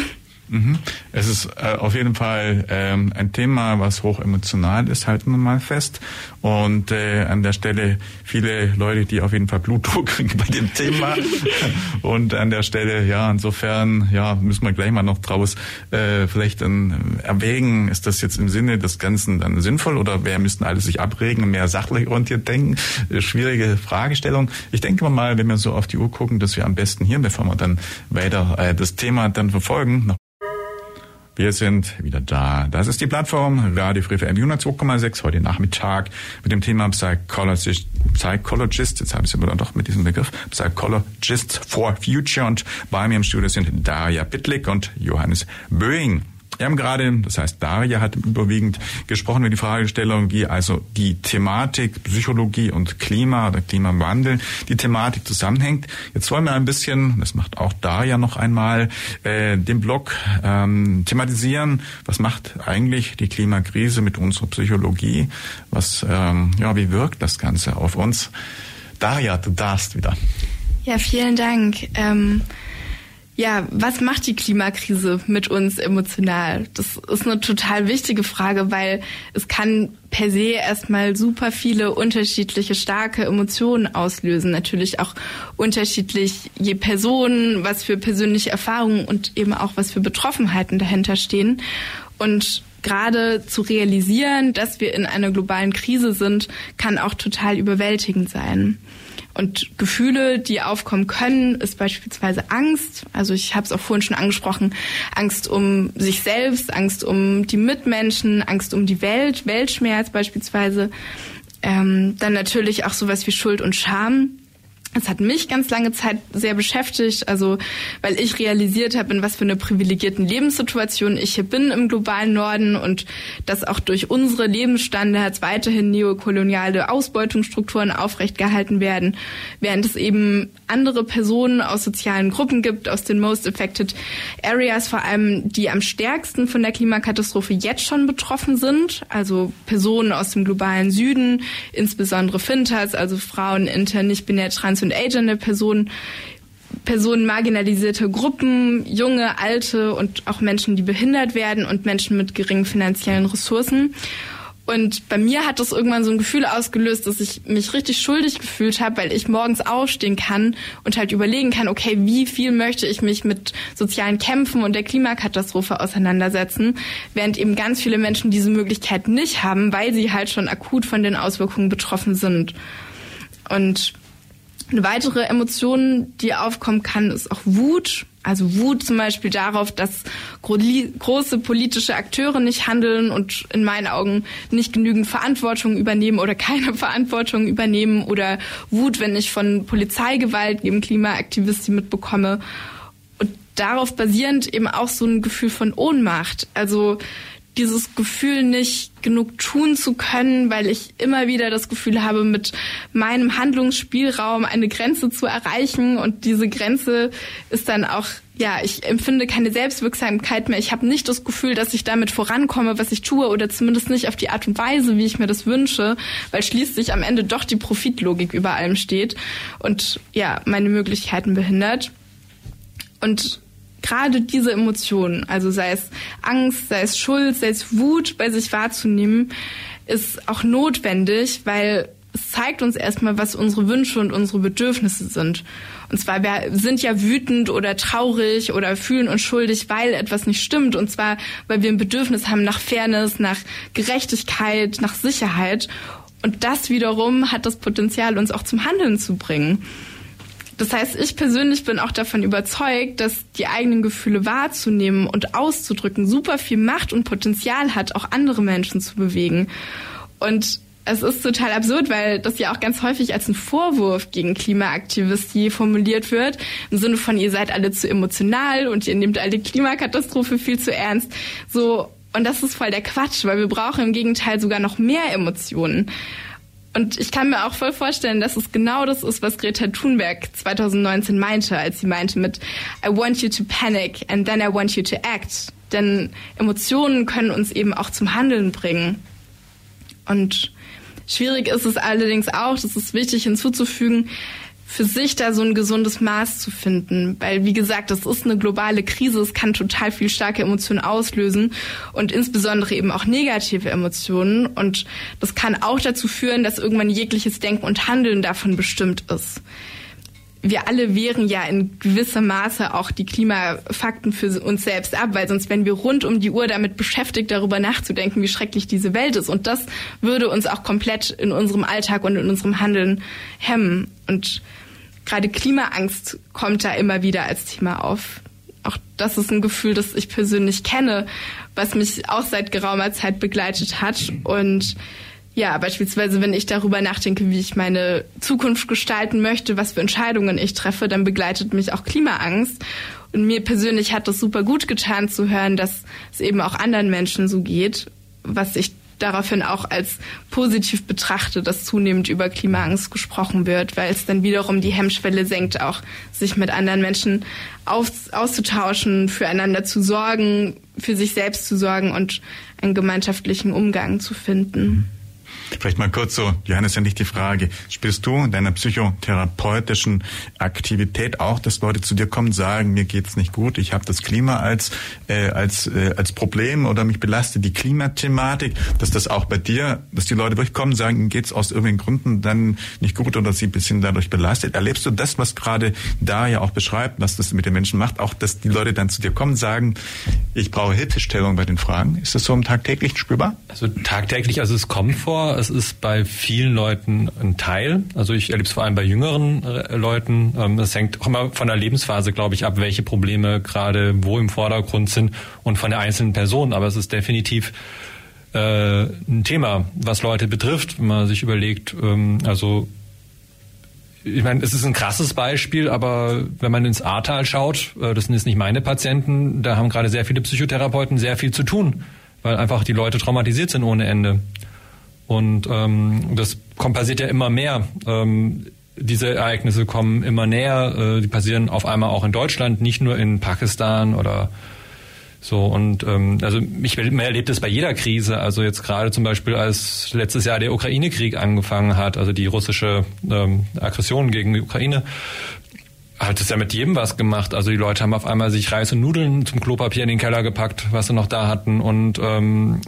Mhm. Es ist äh, auf jeden Fall ähm, ein Thema, was hoch emotional ist, halten wir mal fest. Und äh, an der Stelle viele Leute, die auf jeden Fall Blutdruck kriegen bei dem Thema. Und an der Stelle, ja, insofern, ja, müssen wir gleich mal noch draus äh, vielleicht dann erwägen, ist das jetzt im Sinne des Ganzen dann sinnvoll oder wer müssten alle sich abregen und mehr sachlich orientiert denken? Äh, schwierige Fragestellung. Ich denke mal, wenn wir so auf die Uhr gucken, dass wir am besten hier, bevor wir dann weiter äh, das Thema dann verfolgen, noch wir sind wieder da. Das ist die Plattform Radio Free FM 102,6 heute Nachmittag mit dem Thema Psychologist, Psychologist, jetzt habe ich es aber doch mit diesem Begriff, Psychologist for Future und bei mir im Studio sind Daria Pittlik und Johannes Böing. Wir haben gerade, das heißt Daria hat überwiegend gesprochen über die Fragestellung, wie also die Thematik Psychologie und Klima oder Klimawandel, die Thematik zusammenhängt. Jetzt wollen wir ein bisschen, das macht auch Daria noch einmal, äh, den Blog ähm, thematisieren. Was macht eigentlich die Klimakrise mit unserer Psychologie? Was, ähm, ja, wie wirkt das Ganze auf uns? Daria, du darfst wieder. Ja, vielen Dank. Ähm ja, was macht die Klimakrise mit uns emotional? Das ist eine total wichtige Frage, weil es kann per se erstmal super viele unterschiedliche starke Emotionen auslösen. Natürlich auch unterschiedlich je Person, was für persönliche Erfahrungen und eben auch was für Betroffenheiten dahinter stehen. Und gerade zu realisieren, dass wir in einer globalen Krise sind, kann auch total überwältigend sein. Und Gefühle, die aufkommen können, ist beispielsweise Angst. Also ich habe es auch vorhin schon angesprochen, Angst um sich selbst, Angst um die Mitmenschen, Angst um die Welt, Weltschmerz beispielsweise. Ähm, dann natürlich auch sowas wie Schuld und Scham. Es hat mich ganz lange Zeit sehr beschäftigt, also weil ich realisiert habe, in was für eine privilegierten Lebenssituation ich hier bin im globalen Norden und dass auch durch unsere Lebensstandards weiterhin neokoloniale Ausbeutungsstrukturen aufrechtgehalten werden, während es eben andere Personen aus sozialen Gruppen gibt, aus den Most Affected Areas vor allem, die am stärksten von der Klimakatastrophe jetzt schon betroffen sind, also Personen aus dem globalen Süden, insbesondere Fintas, also Frauen, inter, nicht binär, trans und agende Personen, Personen marginalisierte Gruppen, junge, alte und auch Menschen, die behindert werden und Menschen mit geringen finanziellen Ressourcen. Und bei mir hat das irgendwann so ein Gefühl ausgelöst, dass ich mich richtig schuldig gefühlt habe, weil ich morgens aufstehen kann und halt überlegen kann, okay, wie viel möchte ich mich mit sozialen Kämpfen und der Klimakatastrophe auseinandersetzen, während eben ganz viele Menschen diese Möglichkeit nicht haben, weil sie halt schon akut von den Auswirkungen betroffen sind. Und eine weitere Emotion, die aufkommen kann, ist auch Wut. Also Wut zum Beispiel darauf, dass große politische Akteure nicht handeln und in meinen Augen nicht genügend Verantwortung übernehmen oder keine Verantwortung übernehmen oder Wut, wenn ich von Polizeigewalt gegen Klimaaktivisten mitbekomme. Und darauf basierend eben auch so ein Gefühl von Ohnmacht. Also dieses Gefühl nicht genug tun zu können, weil ich immer wieder das Gefühl habe, mit meinem Handlungsspielraum eine Grenze zu erreichen und diese Grenze ist dann auch ja, ich empfinde keine Selbstwirksamkeit mehr. Ich habe nicht das Gefühl, dass ich damit vorankomme, was ich tue, oder zumindest nicht auf die Art und Weise, wie ich mir das wünsche, weil schließlich am Ende doch die Profitlogik über allem steht und ja, meine Möglichkeiten behindert. Und gerade diese Emotionen, also sei es Angst, sei es Schuld, sei es Wut bei sich wahrzunehmen, ist auch notwendig, weil es zeigt uns erstmal, was unsere Wünsche und unsere Bedürfnisse sind. Und zwar, wir sind ja wütend oder traurig oder fühlen uns schuldig, weil etwas nicht stimmt. Und zwar, weil wir ein Bedürfnis haben nach Fairness, nach Gerechtigkeit, nach Sicherheit. Und das wiederum hat das Potenzial, uns auch zum Handeln zu bringen. Das heißt, ich persönlich bin auch davon überzeugt, dass die eigenen Gefühle wahrzunehmen und auszudrücken super viel Macht und Potenzial hat, auch andere Menschen zu bewegen. Und es ist total absurd, weil das ja auch ganz häufig als ein Vorwurf gegen Klimaaktivisten formuliert wird. Im Sinne von, ihr seid alle zu emotional und ihr nehmt alle Klimakatastrophe viel zu ernst. So, und das ist voll der Quatsch, weil wir brauchen im Gegenteil sogar noch mehr Emotionen. Und ich kann mir auch voll vorstellen, dass es genau das ist, was Greta Thunberg 2019 meinte, als sie meinte mit I want you to panic and then I want you to act. Denn Emotionen können uns eben auch zum Handeln bringen. Und schwierig ist es allerdings auch, das ist wichtig hinzuzufügen, für sich da so ein gesundes Maß zu finden. Weil, wie gesagt, das ist eine globale Krise, es kann total viel starke Emotionen auslösen und insbesondere eben auch negative Emotionen. Und das kann auch dazu führen, dass irgendwann jegliches Denken und Handeln davon bestimmt ist. Wir alle wehren ja in gewissem Maße auch die Klimafakten für uns selbst ab, weil sonst wären wir rund um die Uhr damit beschäftigt, darüber nachzudenken, wie schrecklich diese Welt ist. Und das würde uns auch komplett in unserem Alltag und in unserem Handeln hemmen. Und gerade Klimaangst kommt da immer wieder als Thema auf. Auch das ist ein Gefühl, das ich persönlich kenne, was mich auch seit geraumer Zeit begleitet hat. Und ja, beispielsweise, wenn ich darüber nachdenke, wie ich meine Zukunft gestalten möchte, was für Entscheidungen ich treffe, dann begleitet mich auch Klimaangst. Und mir persönlich hat das super gut getan zu hören, dass es eben auch anderen Menschen so geht, was ich daraufhin auch als positiv betrachte, dass zunehmend über Klimaangst gesprochen wird, weil es dann wiederum die Hemmschwelle senkt, auch sich mit anderen Menschen aus, auszutauschen, füreinander zu sorgen, für sich selbst zu sorgen und einen gemeinschaftlichen Umgang zu finden. Vielleicht mal kurz so, Johannes, ja nicht die Frage, spürst du in deiner psychotherapeutischen Aktivität auch, dass Leute zu dir kommen, sagen, mir geht's nicht gut, ich habe das Klima als äh, als äh, als Problem oder mich belastet die Klimathematik, dass das auch bei dir, dass die Leute durchkommen, sagen, ihnen geht's aus irgendwelchen Gründen dann nicht gut oder sie ein bisschen dadurch belastet. Erlebst du das, was gerade da ja auch beschreibt, was das mit den Menschen macht, auch, dass die Leute dann zu dir kommen, sagen, ich brauche Hilfestellung bei den Fragen? Ist das so im tagtäglichen spürbar? Also tagtäglich, also es kommt vor, es ist bei vielen Leuten ein Teil. Also ich erlebe es vor allem bei jüngeren äh, Leuten. Ähm, es hängt auch immer von der Lebensphase, glaube ich, ab, welche Probleme gerade wo im Vordergrund sind und von der einzelnen Person. Aber es ist definitiv äh, ein Thema, was Leute betrifft, wenn man sich überlegt, ähm, also ich meine, es ist ein krasses Beispiel, aber wenn man ins Ahrtal schaut, äh, das sind jetzt nicht meine Patienten, da haben gerade sehr viele Psychotherapeuten sehr viel zu tun, weil einfach die Leute traumatisiert sind ohne Ende. Und ähm, das passiert ja immer mehr. Ähm, diese Ereignisse kommen immer näher. Äh, die passieren auf einmal auch in Deutschland, nicht nur in Pakistan oder so. Und ähm, also ich erlebt es bei jeder Krise. Also jetzt gerade zum Beispiel, als letztes Jahr der Ukraine-Krieg angefangen hat, also die russische ähm, Aggression gegen die Ukraine, hat es ja mit jedem was gemacht. Also die Leute haben auf einmal sich Reis und Nudeln zum Klopapier in den Keller gepackt, was sie noch da hatten und ähm,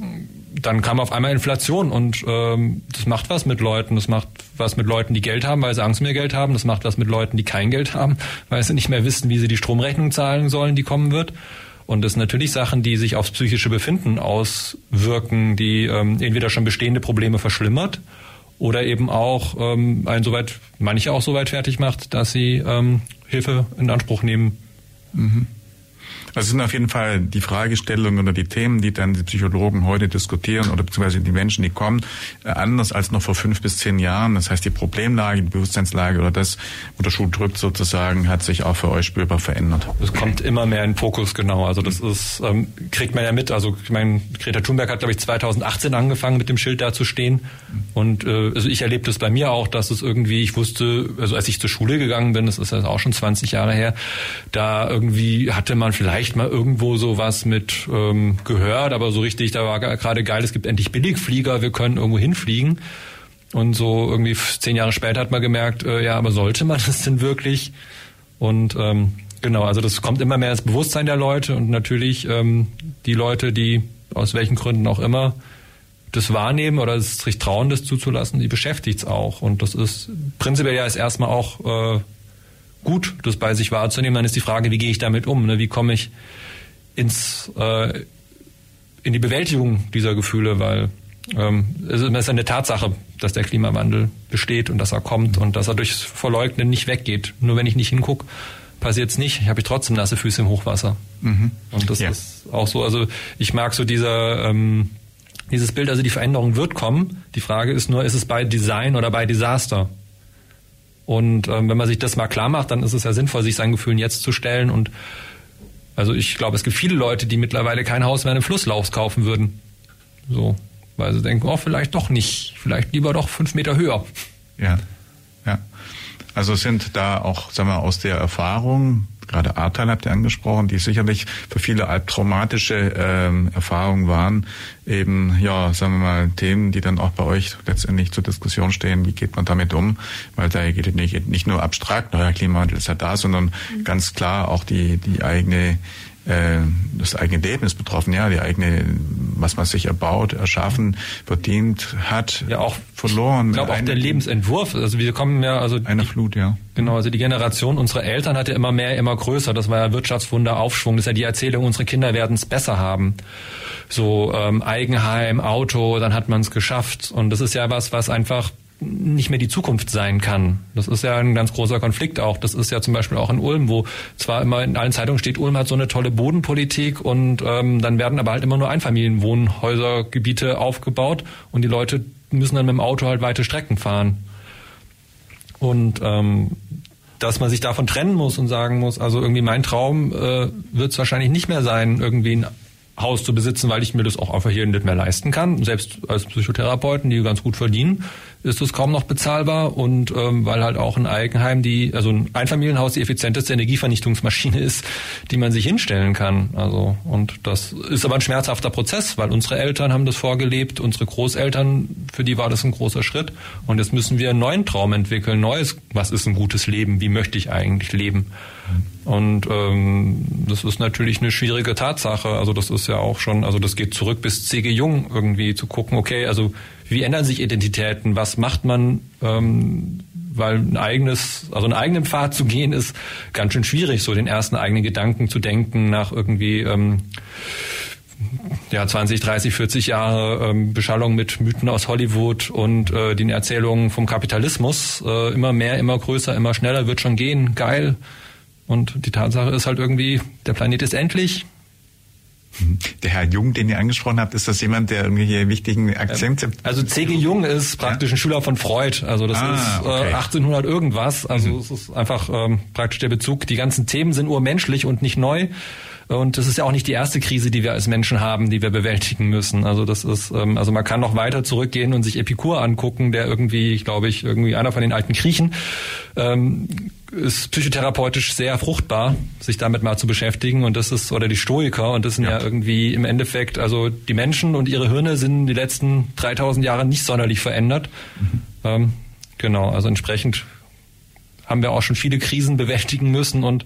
dann kam auf einmal Inflation und ähm, das macht was mit Leuten. Das macht was mit Leuten, die Geld haben, weil sie Angst mehr Geld haben. Das macht was mit Leuten, die kein Geld haben, weil sie nicht mehr wissen, wie sie die Stromrechnung zahlen sollen, die kommen wird. Und das sind natürlich Sachen, die sich aufs psychische Befinden auswirken, die ähm, entweder schon bestehende Probleme verschlimmert oder eben auch ähm, einen soweit, manche auch soweit fertig macht, dass sie ähm, Hilfe in Anspruch nehmen. Mhm. Also sind auf jeden Fall die Fragestellungen oder die Themen, die dann die Psychologen heute diskutieren oder beziehungsweise die Menschen, die kommen, äh, anders als noch vor fünf bis zehn Jahren. Das heißt, die Problemlage, die Bewusstseinslage oder das, wo der Schuh drückt sozusagen, hat sich auch für euch spürbar verändert. Es kommt immer mehr in Fokus, genau. Also das ist, ähm, kriegt man ja mit. Also ich meine, Greta Thunberg hat, glaube ich, 2018 angefangen, mit dem Schild da zu stehen. Und äh, also ich erlebe das bei mir auch, dass es irgendwie, ich wusste, also als ich zur Schule gegangen bin, das ist ja auch schon 20 Jahre her, da irgendwie hatte man vielleicht vielleicht mal irgendwo sowas mit ähm, gehört, aber so richtig, da war gerade geil, es gibt endlich Billigflieger, wir können irgendwo hinfliegen. Und so irgendwie zehn Jahre später hat man gemerkt, äh, ja, aber sollte man das denn wirklich? Und ähm, genau, also das kommt immer mehr ins Bewusstsein der Leute und natürlich ähm, die Leute, die aus welchen Gründen auch immer das wahrnehmen oder sich trauen, das zuzulassen, die beschäftigt es auch. Und das ist prinzipiell ja ist erstmal auch äh, gut, das bei sich wahrzunehmen. Dann ist die Frage, wie gehe ich damit um? Ne? Wie komme ich ins, äh, in die Bewältigung dieser Gefühle? Weil ähm, es ist eine Tatsache, dass der Klimawandel besteht und dass er kommt und dass er durchs Verleugnen nicht weggeht. Nur wenn ich nicht hingucke, passiert es nicht. Ich habe trotzdem nasse Füße im Hochwasser. Mhm. Und das ja. ist auch so. Also ich mag so dieser ähm, dieses Bild, also die Veränderung wird kommen. Die Frage ist nur, ist es bei Design oder bei Desaster? Und ähm, wenn man sich das mal klar macht, dann ist es ja sinnvoll, sich seinen Gefühlen jetzt zu stellen. Und also ich glaube, es gibt viele Leute, die mittlerweile kein Haus mehr in einem Flusslauf kaufen würden. So, weil sie denken, oh, vielleicht doch nicht, vielleicht lieber doch fünf Meter höher. Ja, ja. Also sind da auch, sagen wir, aus der Erfahrung gerade Ahrtal habt ihr angesprochen, die sicherlich für viele albtraumatische ähm, Erfahrungen waren. Eben, ja, sagen wir mal, Themen, die dann auch bei euch letztendlich zur Diskussion stehen. Wie geht man damit um? Weil da geht es nicht, nicht nur abstrakt, neuer Klimawandel ist ja da, sondern mhm. ganz klar auch die, die eigene äh, das eigene Leben ist betroffen, ja, die eigene, was man sich erbaut, erschaffen, verdient hat, ja auch verloren. Ich glaube auch der Lebensentwurf, also wir kommen ja, also eine Flut, ja. Genau, also die Generation unserer Eltern hatte immer mehr, immer größer. Das war ja Wirtschaftswunder, Aufschwung. Das ist ja die Erzählung, unsere Kinder werden es besser haben. So ähm, Eigenheim, Auto, dann hat man es geschafft. Und das ist ja was, was einfach nicht mehr die Zukunft sein kann. Das ist ja ein ganz großer Konflikt auch. Das ist ja zum Beispiel auch in Ulm, wo zwar immer in allen Zeitungen steht, Ulm hat so eine tolle Bodenpolitik und ähm, dann werden aber halt immer nur Einfamilienwohnhäusergebiete aufgebaut und die Leute müssen dann mit dem Auto halt weite Strecken fahren. Und ähm, dass man sich davon trennen muss und sagen muss, also irgendwie mein Traum äh, wird es wahrscheinlich nicht mehr sein, irgendwie ein Haus zu besitzen, weil ich mir das auch einfach hier nicht mehr leisten kann. Selbst als Psychotherapeuten, die ganz gut verdienen, ist das kaum noch bezahlbar und ähm, weil halt auch ein Eigenheim, die also ein Einfamilienhaus die effizienteste Energievernichtungsmaschine ist, die man sich hinstellen kann. Also und das ist aber ein schmerzhafter Prozess, weil unsere Eltern haben das vorgelebt, unsere Großeltern, für die war das ein großer Schritt und jetzt müssen wir einen neuen Traum entwickeln, neues, was ist ein gutes Leben, wie möchte ich eigentlich leben? Und ähm, das ist natürlich eine schwierige Tatsache. Also das ist ja auch schon, also das geht zurück bis C.G. Jung irgendwie zu gucken, okay, also wie ändern sich Identitäten? Was macht man? Ähm, weil ein eigenes, also einen eigenen Pfad zu gehen, ist ganz schön schwierig, so den ersten eigenen Gedanken zu denken nach irgendwie ähm, ja 20, 30, 40 Jahre ähm, Beschallung mit Mythen aus Hollywood und äh, den Erzählungen vom Kapitalismus. Äh, immer mehr, immer größer, immer schneller wird schon gehen. Geil. Und die Tatsache ist halt irgendwie, der Planet ist endlich. Der Herr Jung, den ihr angesprochen habt, ist das jemand, der irgendwelche wichtigen Akzente... Also C.G. Jung ist praktisch ein Schüler von Freud. Also das ah, ist äh, okay. 1800 irgendwas. Also mhm. es ist einfach ähm, praktisch der Bezug. Die ganzen Themen sind urmenschlich und nicht neu. Und das ist ja auch nicht die erste Krise, die wir als Menschen haben, die wir bewältigen müssen. Also das ist, ähm, also man kann noch weiter zurückgehen und sich Epikur angucken, der irgendwie, ich glaube ich, irgendwie einer von den alten Griechen, ähm, ist psychotherapeutisch sehr fruchtbar, sich damit mal zu beschäftigen. Und das ist, oder die Stoiker, und das sind ja, ja irgendwie im Endeffekt, also die Menschen und ihre Hirne sind die letzten 3000 Jahre nicht sonderlich verändert. Mhm. Ähm, genau, also entsprechend haben wir auch schon viele Krisen bewältigen müssen und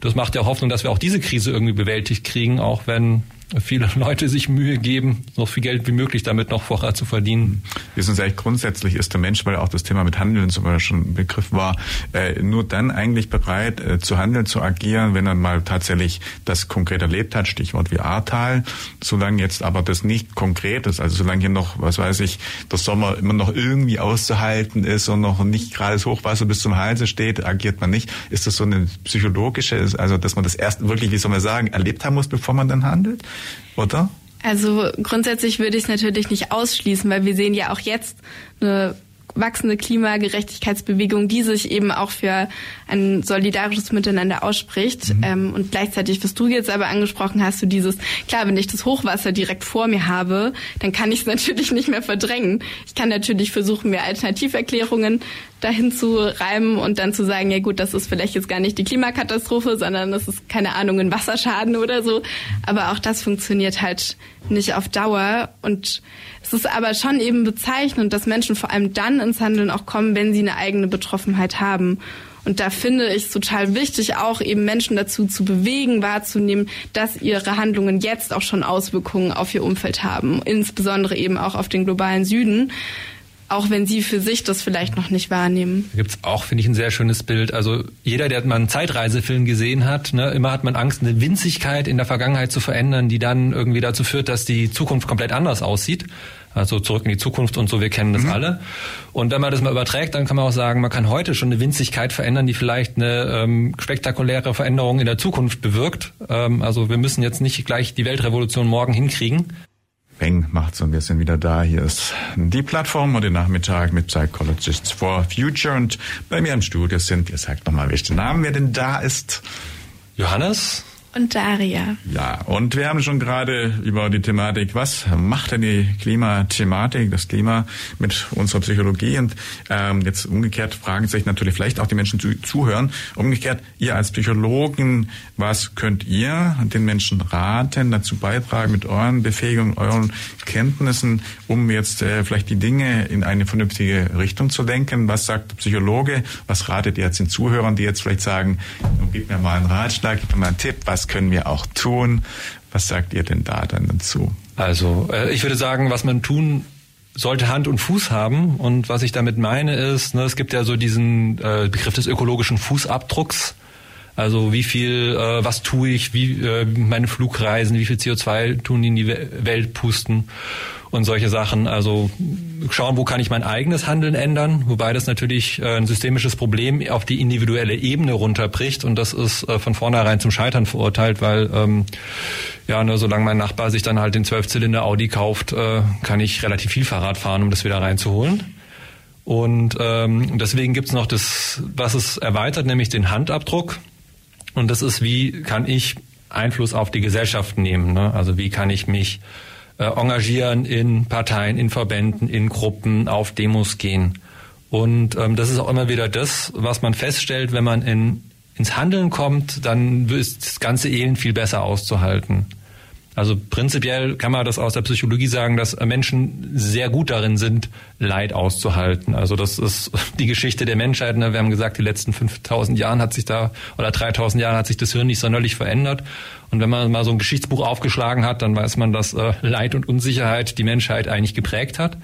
das macht ja Hoffnung, dass wir auch diese Krise irgendwie bewältigt kriegen, auch wenn viele Leute sich Mühe geben, so viel Geld wie möglich damit noch Vorrat zu verdienen. Wir sind eigentlich grundsätzlich ist der Mensch, weil auch das Thema mit Handeln zum Beispiel schon ein Begriff war, äh, nur dann eigentlich bereit äh, zu handeln, zu agieren, wenn er mal tatsächlich das konkret erlebt hat, Stichwort wie Ahrtal. Solange jetzt aber das nicht konkret ist, also solange hier noch, was weiß ich, der Sommer immer noch irgendwie auszuhalten ist und noch nicht gerade das Hochwasser bis zum Halse steht, agiert man nicht. Ist das so eine psychologische, also dass man das erst wirklich, wie soll man sagen, erlebt haben muss, bevor man dann handelt? Oder? Also grundsätzlich würde ich es natürlich nicht ausschließen, weil wir sehen ja auch jetzt eine wachsende Klimagerechtigkeitsbewegung, die sich eben auch für ein solidarisches Miteinander ausspricht. Mhm. Ähm, und gleichzeitig, was du jetzt aber angesprochen hast, du dieses, klar, wenn ich das Hochwasser direkt vor mir habe, dann kann ich es natürlich nicht mehr verdrängen. Ich kann natürlich versuchen, mir Alternativerklärungen dahin zu reimen und dann zu sagen, ja gut, das ist vielleicht jetzt gar nicht die Klimakatastrophe, sondern das ist keine Ahnung, ein Wasserschaden oder so. Aber auch das funktioniert halt nicht auf Dauer und es ist aber schon eben bezeichnend, dass Menschen vor allem dann ins Handeln auch kommen, wenn sie eine eigene Betroffenheit haben. Und da finde ich es total wichtig, auch eben Menschen dazu zu bewegen, wahrzunehmen, dass ihre Handlungen jetzt auch schon Auswirkungen auf ihr Umfeld haben, insbesondere eben auch auf den globalen Süden auch wenn sie für sich das vielleicht noch nicht wahrnehmen. Da gibt's auch, finde ich, ein sehr schönes Bild. Also jeder, der mal einen Zeitreisefilm gesehen hat, ne, immer hat man Angst, eine Winzigkeit in der Vergangenheit zu verändern, die dann irgendwie dazu führt, dass die Zukunft komplett anders aussieht. Also zurück in die Zukunft und so, wir kennen das mhm. alle. Und wenn man das mal überträgt, dann kann man auch sagen, man kann heute schon eine Winzigkeit verändern, die vielleicht eine ähm, spektakuläre Veränderung in der Zukunft bewirkt. Ähm, also wir müssen jetzt nicht gleich die Weltrevolution morgen hinkriegen. Beng macht so ein bisschen wieder da. Hier ist die Plattform und den Nachmittag mit Psychologists for Future. Und bei mir im Studio sind, ihr sagt nochmal, welchen Namen wer denn da ist. Johannes und Daria. Ja, und wir haben schon gerade über die Thematik, was macht denn die Klimathematik, das Klima mit unserer Psychologie? Und ähm, jetzt umgekehrt fragen sich natürlich vielleicht auch die Menschen zu, zuhören. Umgekehrt, ihr als Psychologen, was könnt ihr den Menschen raten, dazu beitragen mit euren Befähigungen, euren Kenntnissen, um jetzt äh, vielleicht die Dinge in eine vernünftige Richtung zu lenken? Was sagt der Psychologe? Was ratet ihr jetzt den Zuhörern, die jetzt vielleicht sagen, gib mir mal einen Ratschlag, gib mir mal einen Tipp, was können wir auch tun? Was sagt ihr denn da dann dazu? Also, äh, ich würde sagen, was man tun sollte Hand und Fuß haben. Und was ich damit meine ist, ne, es gibt ja so diesen äh, Begriff des ökologischen Fußabdrucks. Also wie viel, äh, was tue ich, wie äh, meine Flugreisen, wie viel CO2 tun die in die Welt pusten und solche Sachen. Also schauen, wo kann ich mein eigenes Handeln ändern, wobei das natürlich äh, ein systemisches Problem auf die individuelle Ebene runterbricht und das ist äh, von vornherein zum Scheitern verurteilt, weil ähm, ja, ne, solange mein Nachbar sich dann halt den Zwölfzylinder Audi kauft, äh, kann ich relativ viel Fahrrad fahren, um das wieder reinzuholen. Und ähm, deswegen gibt's noch das, was es erweitert, nämlich den Handabdruck. Und das ist, wie kann ich Einfluss auf die Gesellschaft nehmen? Ne? Also wie kann ich mich äh, engagieren in Parteien, in Verbänden, in Gruppen, auf Demos gehen? Und ähm, das ist auch immer wieder das, was man feststellt, wenn man in, ins Handeln kommt, dann ist das ganze Elend viel besser auszuhalten. Also prinzipiell kann man das aus der Psychologie sagen, dass Menschen sehr gut darin sind, Leid auszuhalten. Also das ist die Geschichte der Menschheit. Ne? Wir haben gesagt, die letzten 5000 Jahren hat sich da, oder 3000 Jahren hat sich das Hirn nicht sonderlich verändert. Und wenn man mal so ein Geschichtsbuch aufgeschlagen hat, dann weiß man, dass äh, Leid und Unsicherheit die Menschheit eigentlich geprägt hat.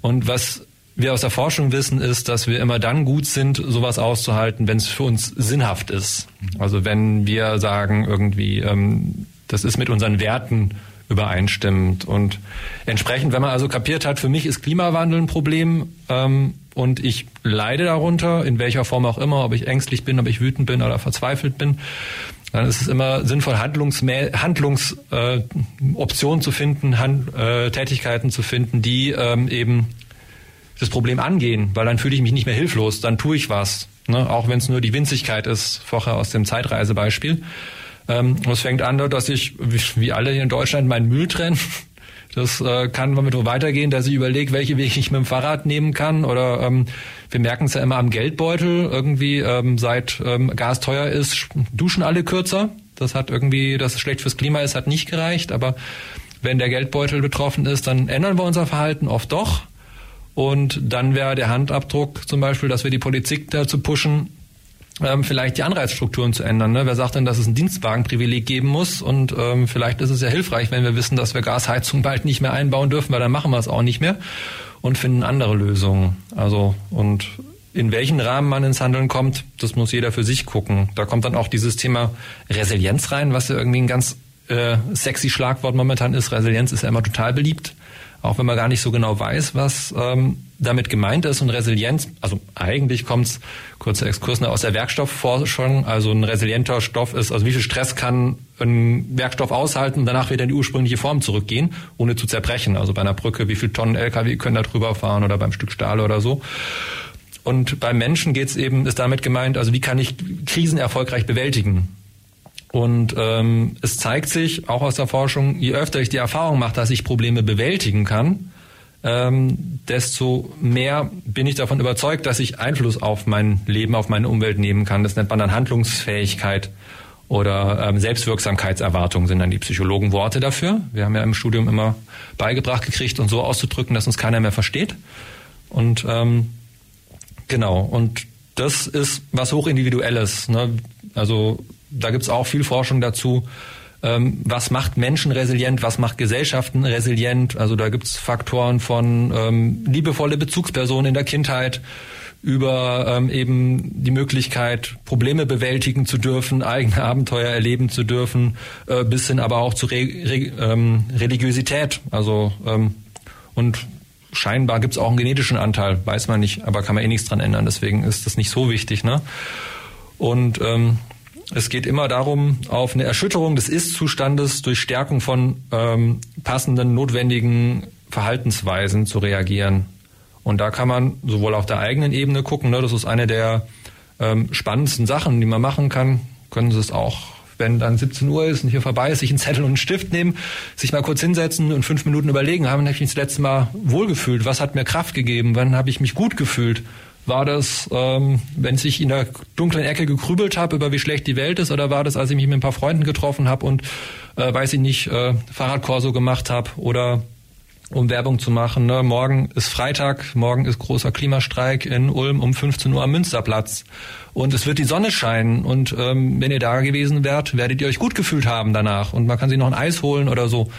Und was wir aus der Forschung wissen, ist, dass wir immer dann gut sind, sowas auszuhalten, wenn es für uns sinnhaft ist. Also wenn wir sagen, irgendwie, ähm, das ist mit unseren Werten übereinstimmend. Und entsprechend, wenn man also kapiert hat, für mich ist Klimawandel ein Problem ähm, und ich leide darunter, in welcher Form auch immer, ob ich ängstlich bin, ob ich wütend bin oder verzweifelt bin, dann ist es immer sinnvoll, Handlungsoptionen Handlungs, äh, zu finden, Hand, äh, Tätigkeiten zu finden, die ähm, eben das Problem angehen, weil dann fühle ich mich nicht mehr hilflos, dann tue ich was, ne? auch wenn es nur die Winzigkeit ist, vorher aus dem Zeitreisebeispiel. Ähm, es fängt an, dass ich, wie alle hier in Deutschland, meinen Müll trenne. Das äh, kann damit so weitergehen, dass ich überlege, welche Wege ich mit dem Fahrrad nehmen kann. Oder ähm, wir merken es ja immer am Geldbeutel. Irgendwie ähm, seit ähm, Gas teuer ist, duschen alle kürzer. Das hat irgendwie, dass es schlecht fürs Klima ist, hat nicht gereicht. Aber wenn der Geldbeutel betroffen ist, dann ändern wir unser Verhalten oft doch. Und dann wäre der Handabdruck zum Beispiel, dass wir die Politik dazu pushen, ähm, vielleicht die Anreizstrukturen zu ändern. Ne? Wer sagt denn, dass es ein Dienstwagenprivileg geben muss? Und ähm, vielleicht ist es ja hilfreich, wenn wir wissen, dass wir Gasheizung bald nicht mehr einbauen dürfen, weil dann machen wir es auch nicht mehr und finden andere Lösungen. Also und in welchen Rahmen man ins Handeln kommt, das muss jeder für sich gucken. Da kommt dann auch dieses Thema Resilienz rein, was ja irgendwie ein ganz äh, sexy Schlagwort momentan ist. Resilienz ist ja immer total beliebt auch wenn man gar nicht so genau weiß, was ähm, damit gemeint ist. Und Resilienz, also eigentlich kommt es, kurzer Exkurs, aus der Werkstoffforschung. Also ein resilienter Stoff ist, also wie viel Stress kann ein Werkstoff aushalten und danach wieder in die ursprüngliche Form zurückgehen, ohne zu zerbrechen. Also bei einer Brücke, wie viel Tonnen LKW können da drüber fahren oder beim Stück Stahl oder so. Und beim Menschen geht's eben, ist damit gemeint, also wie kann ich Krisen erfolgreich bewältigen? Und ähm, es zeigt sich auch aus der Forschung, je öfter ich die Erfahrung mache, dass ich Probleme bewältigen kann, ähm, desto mehr bin ich davon überzeugt, dass ich Einfluss auf mein Leben, auf meine Umwelt nehmen kann. Das nennt man dann Handlungsfähigkeit oder ähm, Selbstwirksamkeitserwartung sind dann die Psychologen Worte dafür. Wir haben ja im Studium immer beigebracht gekriegt, uns so auszudrücken, dass uns keiner mehr versteht. Und ähm, genau, und das ist was hochindividuelles. Ne? Also da gibt's auch viel Forschung dazu. Ähm, was macht Menschen resilient, was macht Gesellschaften resilient? Also da gibt's Faktoren von ähm, liebevolle Bezugspersonen in der Kindheit über ähm, eben die Möglichkeit, Probleme bewältigen zu dürfen, eigene Abenteuer erleben zu dürfen, äh, bis hin aber auch zu Re Re ähm, Religiosität. Also ähm, und scheinbar gibt's auch einen genetischen Anteil, weiß man nicht, aber kann man eh nichts dran ändern. Deswegen ist das nicht so wichtig. Ne? Und ähm, es geht immer darum, auf eine Erschütterung des Ist-Zustandes durch Stärkung von ähm, passenden, notwendigen Verhaltensweisen zu reagieren. Und da kann man sowohl auf der eigenen Ebene gucken, ne, das ist eine der ähm, spannendsten Sachen, die man machen kann. Können Sie es auch, wenn dann 17 Uhr ist und hier vorbei ist, sich einen Zettel und einen Stift nehmen, sich mal kurz hinsetzen und fünf Minuten überlegen, haben ich mich das letzte Mal wohlgefühlt? Was hat mir Kraft gegeben? Wann habe ich mich gut gefühlt? War das, ähm, wenn ich in der dunklen Ecke gekrübelt habe, über wie schlecht die Welt ist, oder war das, als ich mich mit ein paar Freunden getroffen habe und, äh, weiß ich nicht, äh, Fahrradkorso gemacht habe oder um Werbung zu machen. Ne? Morgen ist Freitag, morgen ist großer Klimastreik in Ulm um 15 Uhr am Münsterplatz. Und es wird die Sonne scheinen. Und ähm, wenn ihr da gewesen wärt, werdet ihr euch gut gefühlt haben danach. Und man kann sich noch ein Eis holen oder so.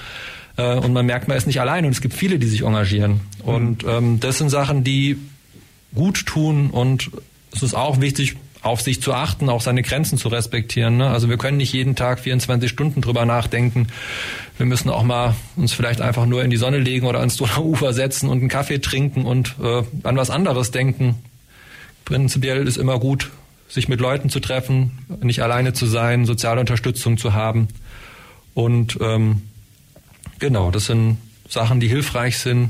Äh, und man merkt, man ist nicht allein. Und es gibt viele, die sich engagieren. Mhm. Und ähm, das sind Sachen, die gut tun und es ist auch wichtig, auf sich zu achten, auch seine Grenzen zu respektieren. Ne? Also wir können nicht jeden Tag 24 Stunden drüber nachdenken. Wir müssen auch mal uns vielleicht einfach nur in die Sonne legen oder ans Donauufer setzen und einen Kaffee trinken und äh, an was anderes denken. Prinzipiell ist immer gut, sich mit Leuten zu treffen, nicht alleine zu sein, soziale Unterstützung zu haben. Und ähm, genau, das sind Sachen, die hilfreich sind.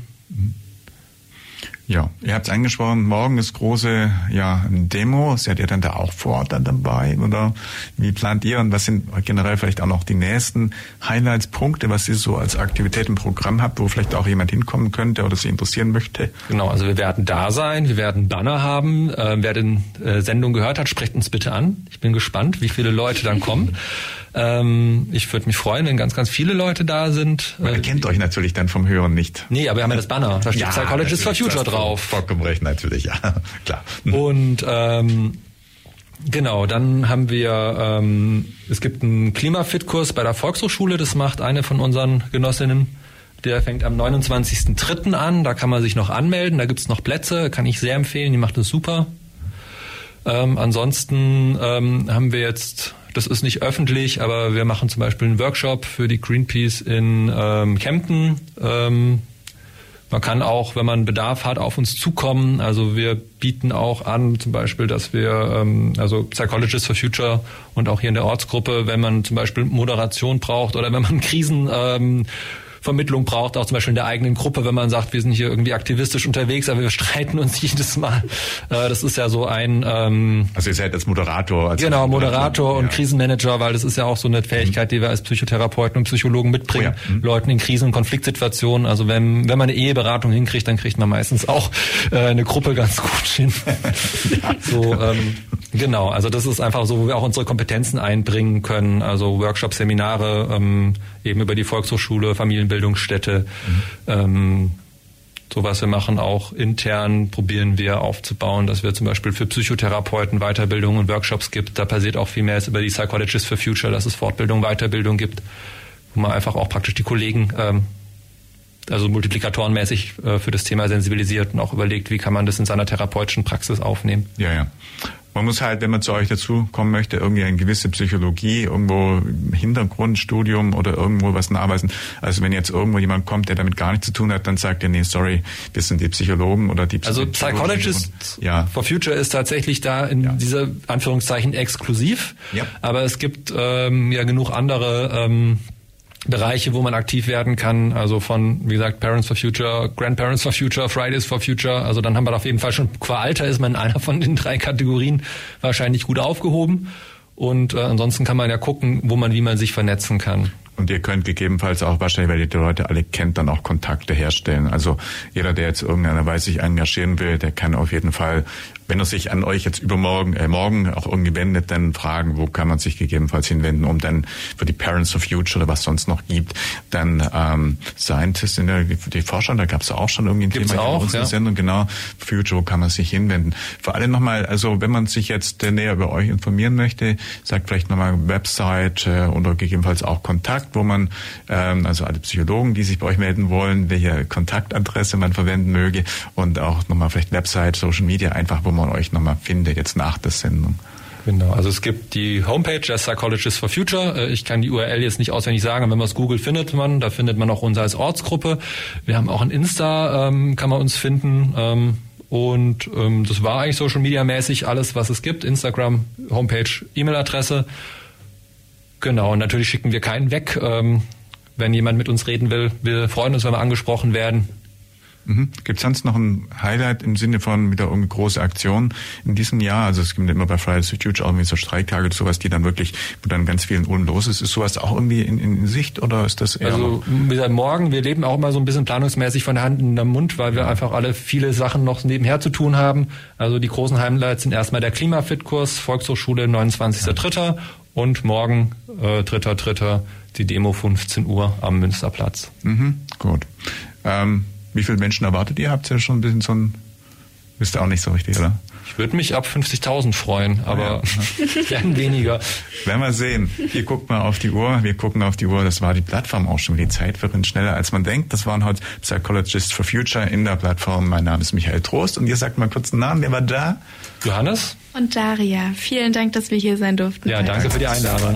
Ja, ihr habt es angesprochen, morgen ist große ja, Demo. Seid ihr dann da auch vor Ort dann dabei? Oder wie plant ihr und was sind generell vielleicht auch noch die nächsten Highlights-Punkte, was ihr so als Aktivität im Programm habt, wo vielleicht auch jemand hinkommen könnte oder sie interessieren möchte? Genau, also wir werden da sein, wir werden Banner haben. Äh, wer den äh, Sendung gehört hat, sprecht uns bitte an. Ich bin gespannt, wie viele Leute dann kommen. Ähm, ich würde mich freuen, wenn ganz, ganz viele Leute da sind. Man äh, kennt euch natürlich dann vom Hören nicht. Nee, aber wir haben ja das Banner. Da steht ja, Psychologist for Future drauf. Vollkommen recht, natürlich, ja. Klar. Und ähm, Genau, dann haben wir, ähm, es gibt einen Klimafit-Kurs bei der Volkshochschule, das macht eine von unseren Genossinnen. Der fängt am 29.03. an, da kann man sich noch anmelden, da gibt's noch Plätze, kann ich sehr empfehlen, die macht es super. Ähm, ansonsten ähm, haben wir jetzt das ist nicht öffentlich, aber wir machen zum Beispiel einen Workshop für die Greenpeace in ähm, Kempten. Ähm, man kann auch, wenn man Bedarf hat, auf uns zukommen. Also wir bieten auch an, zum Beispiel, dass wir, ähm, also Psychologists for Future und auch hier in der Ortsgruppe, wenn man zum Beispiel Moderation braucht oder wenn man Krisen ähm, Vermittlung braucht, auch zum Beispiel in der eigenen Gruppe, wenn man sagt, wir sind hier irgendwie aktivistisch unterwegs, aber wir streiten uns jedes Mal. Äh, das ist ja so ein ähm, Also ihr seid als Moderator. Als genau, Moderator und ja. Krisenmanager, weil das ist ja auch so eine Fähigkeit, die wir als Psychotherapeuten und Psychologen mitbringen, oh ja. mhm. Leuten in Krisen- und Konfliktsituationen. Also wenn, wenn man eine Eheberatung hinkriegt, dann kriegt man meistens auch äh, eine Gruppe ganz gut hin. ja. So, ähm, genau, also das ist einfach so, wo wir auch unsere Kompetenzen einbringen können, also Workshops, Seminare, ähm, eben über die Volkshochschule, Familienbildungsstätte. Mhm. Ähm, so was wir machen auch intern probieren wir aufzubauen, dass wir zum Beispiel für Psychotherapeuten Weiterbildungen und Workshops gibt. Da passiert auch viel mehr als über die Psychologists for Future, dass es Fortbildung, Weiterbildung gibt, wo man einfach auch praktisch die Kollegen ähm, also multiplikatorenmäßig äh, für das Thema sensibilisiert und auch überlegt, wie kann man das in seiner therapeutischen Praxis aufnehmen. Ja, ja. Man muss halt, wenn man zu euch dazu kommen möchte, irgendwie eine gewisse Psychologie, irgendwo Hintergrundstudium oder irgendwo was nachweisen. Also wenn jetzt irgendwo jemand kommt, der damit gar nichts zu tun hat, dann sagt er, nee, sorry, wir sind die Psychologen oder die Also Psychologist ja. for Future ist tatsächlich da in ja. dieser Anführungszeichen exklusiv. Ja. Aber es gibt ähm, ja genug andere ähm, Bereiche, wo man aktiv werden kann, also von, wie gesagt, Parents for Future, Grandparents for Future, Fridays for Future, also dann haben wir auf jeden Fall schon, qua Alter ist man in einer von den drei Kategorien wahrscheinlich gut aufgehoben. Und äh, ansonsten kann man ja gucken, wo man, wie man sich vernetzen kann. Und ihr könnt gegebenenfalls auch wahrscheinlich, weil ihr die Leute alle kennt, dann auch Kontakte herstellen. Also jeder, der jetzt irgendeiner Weise sich engagieren will, der kann auf jeden Fall wenn er sich an euch jetzt übermorgen, äh, morgen auch irgendwie wendet, dann fragen, wo kann man sich gegebenenfalls hinwenden, um dann für die Parents of Future oder was sonst noch gibt, dann ähm, Scientists in der die Forscher, da gab es auch schon irgendwie ein Gibt's Thema auch, in unserer ja. Sendung, genau, Future, wo kann man sich hinwenden. Vor allem nochmal, also wenn man sich jetzt äh, näher über euch informieren möchte, sagt vielleicht nochmal Website äh, oder gegebenenfalls auch Kontakt, wo man, ähm, also alle Psychologen, die sich bei euch melden wollen, welche Kontaktadresse man verwenden möge und auch nochmal vielleicht Website, Social Media, einfach wo man man euch nochmal findet, jetzt nach der Sendung. Genau, also es gibt die Homepage der Psychologists for Future. Äh, ich kann die URL jetzt nicht auswendig sagen, wenn man es googelt, findet man. Da findet man auch uns als Ortsgruppe. Wir haben auch ein Insta, ähm, kann man uns finden. Ähm, und ähm, das war eigentlich Social Media mäßig alles, was es gibt. Instagram, Homepage, E-Mail-Adresse. Genau, und natürlich schicken wir keinen weg. wenn jemand mit uns reden will, wir freuen uns, wenn wir angesprochen werden. Mhm. Gibt es sonst noch ein Highlight im Sinne von wieder irgendwie große Aktion in diesem Jahr? Also es gibt immer bei Fridays for Future auch irgendwie so Streiktage und sowas, die dann wirklich, wo dann ganz vielen Ulm los ist. Ist sowas auch irgendwie in, in Sicht oder ist das eher Also wie gesagt, morgen, wir leben auch mal so ein bisschen planungsmäßig von der Hand in den Mund, weil wir einfach alle viele Sachen noch nebenher zu tun haben. Also die großen Highlights sind erstmal der Klimafit-Kurs, Volkshochschule 29.3. und morgen äh, 3.3. die Demo 15 Uhr am Münsterplatz. Mhm, gut. Ähm, wie viele Menschen erwartet ihr? Habt ihr schon ein bisschen so ein, wisst ihr auch nicht so richtig, oder? Ich würde mich ab 50.000 freuen, aber ja. werden weniger. Werden wir sehen. Ihr guckt mal auf die Uhr, wir gucken auf die Uhr. Das war die Plattform auch schon. Die Zeit verrinnt schneller, als man denkt. Das waren heute Psychologists for Future in der Plattform. Mein Name ist Michael Trost und ihr sagt mal kurz einen Namen. Wer war da? Johannes. Und Daria. Vielen Dank, dass wir hier sein durften. Ja, danke für die Einladung.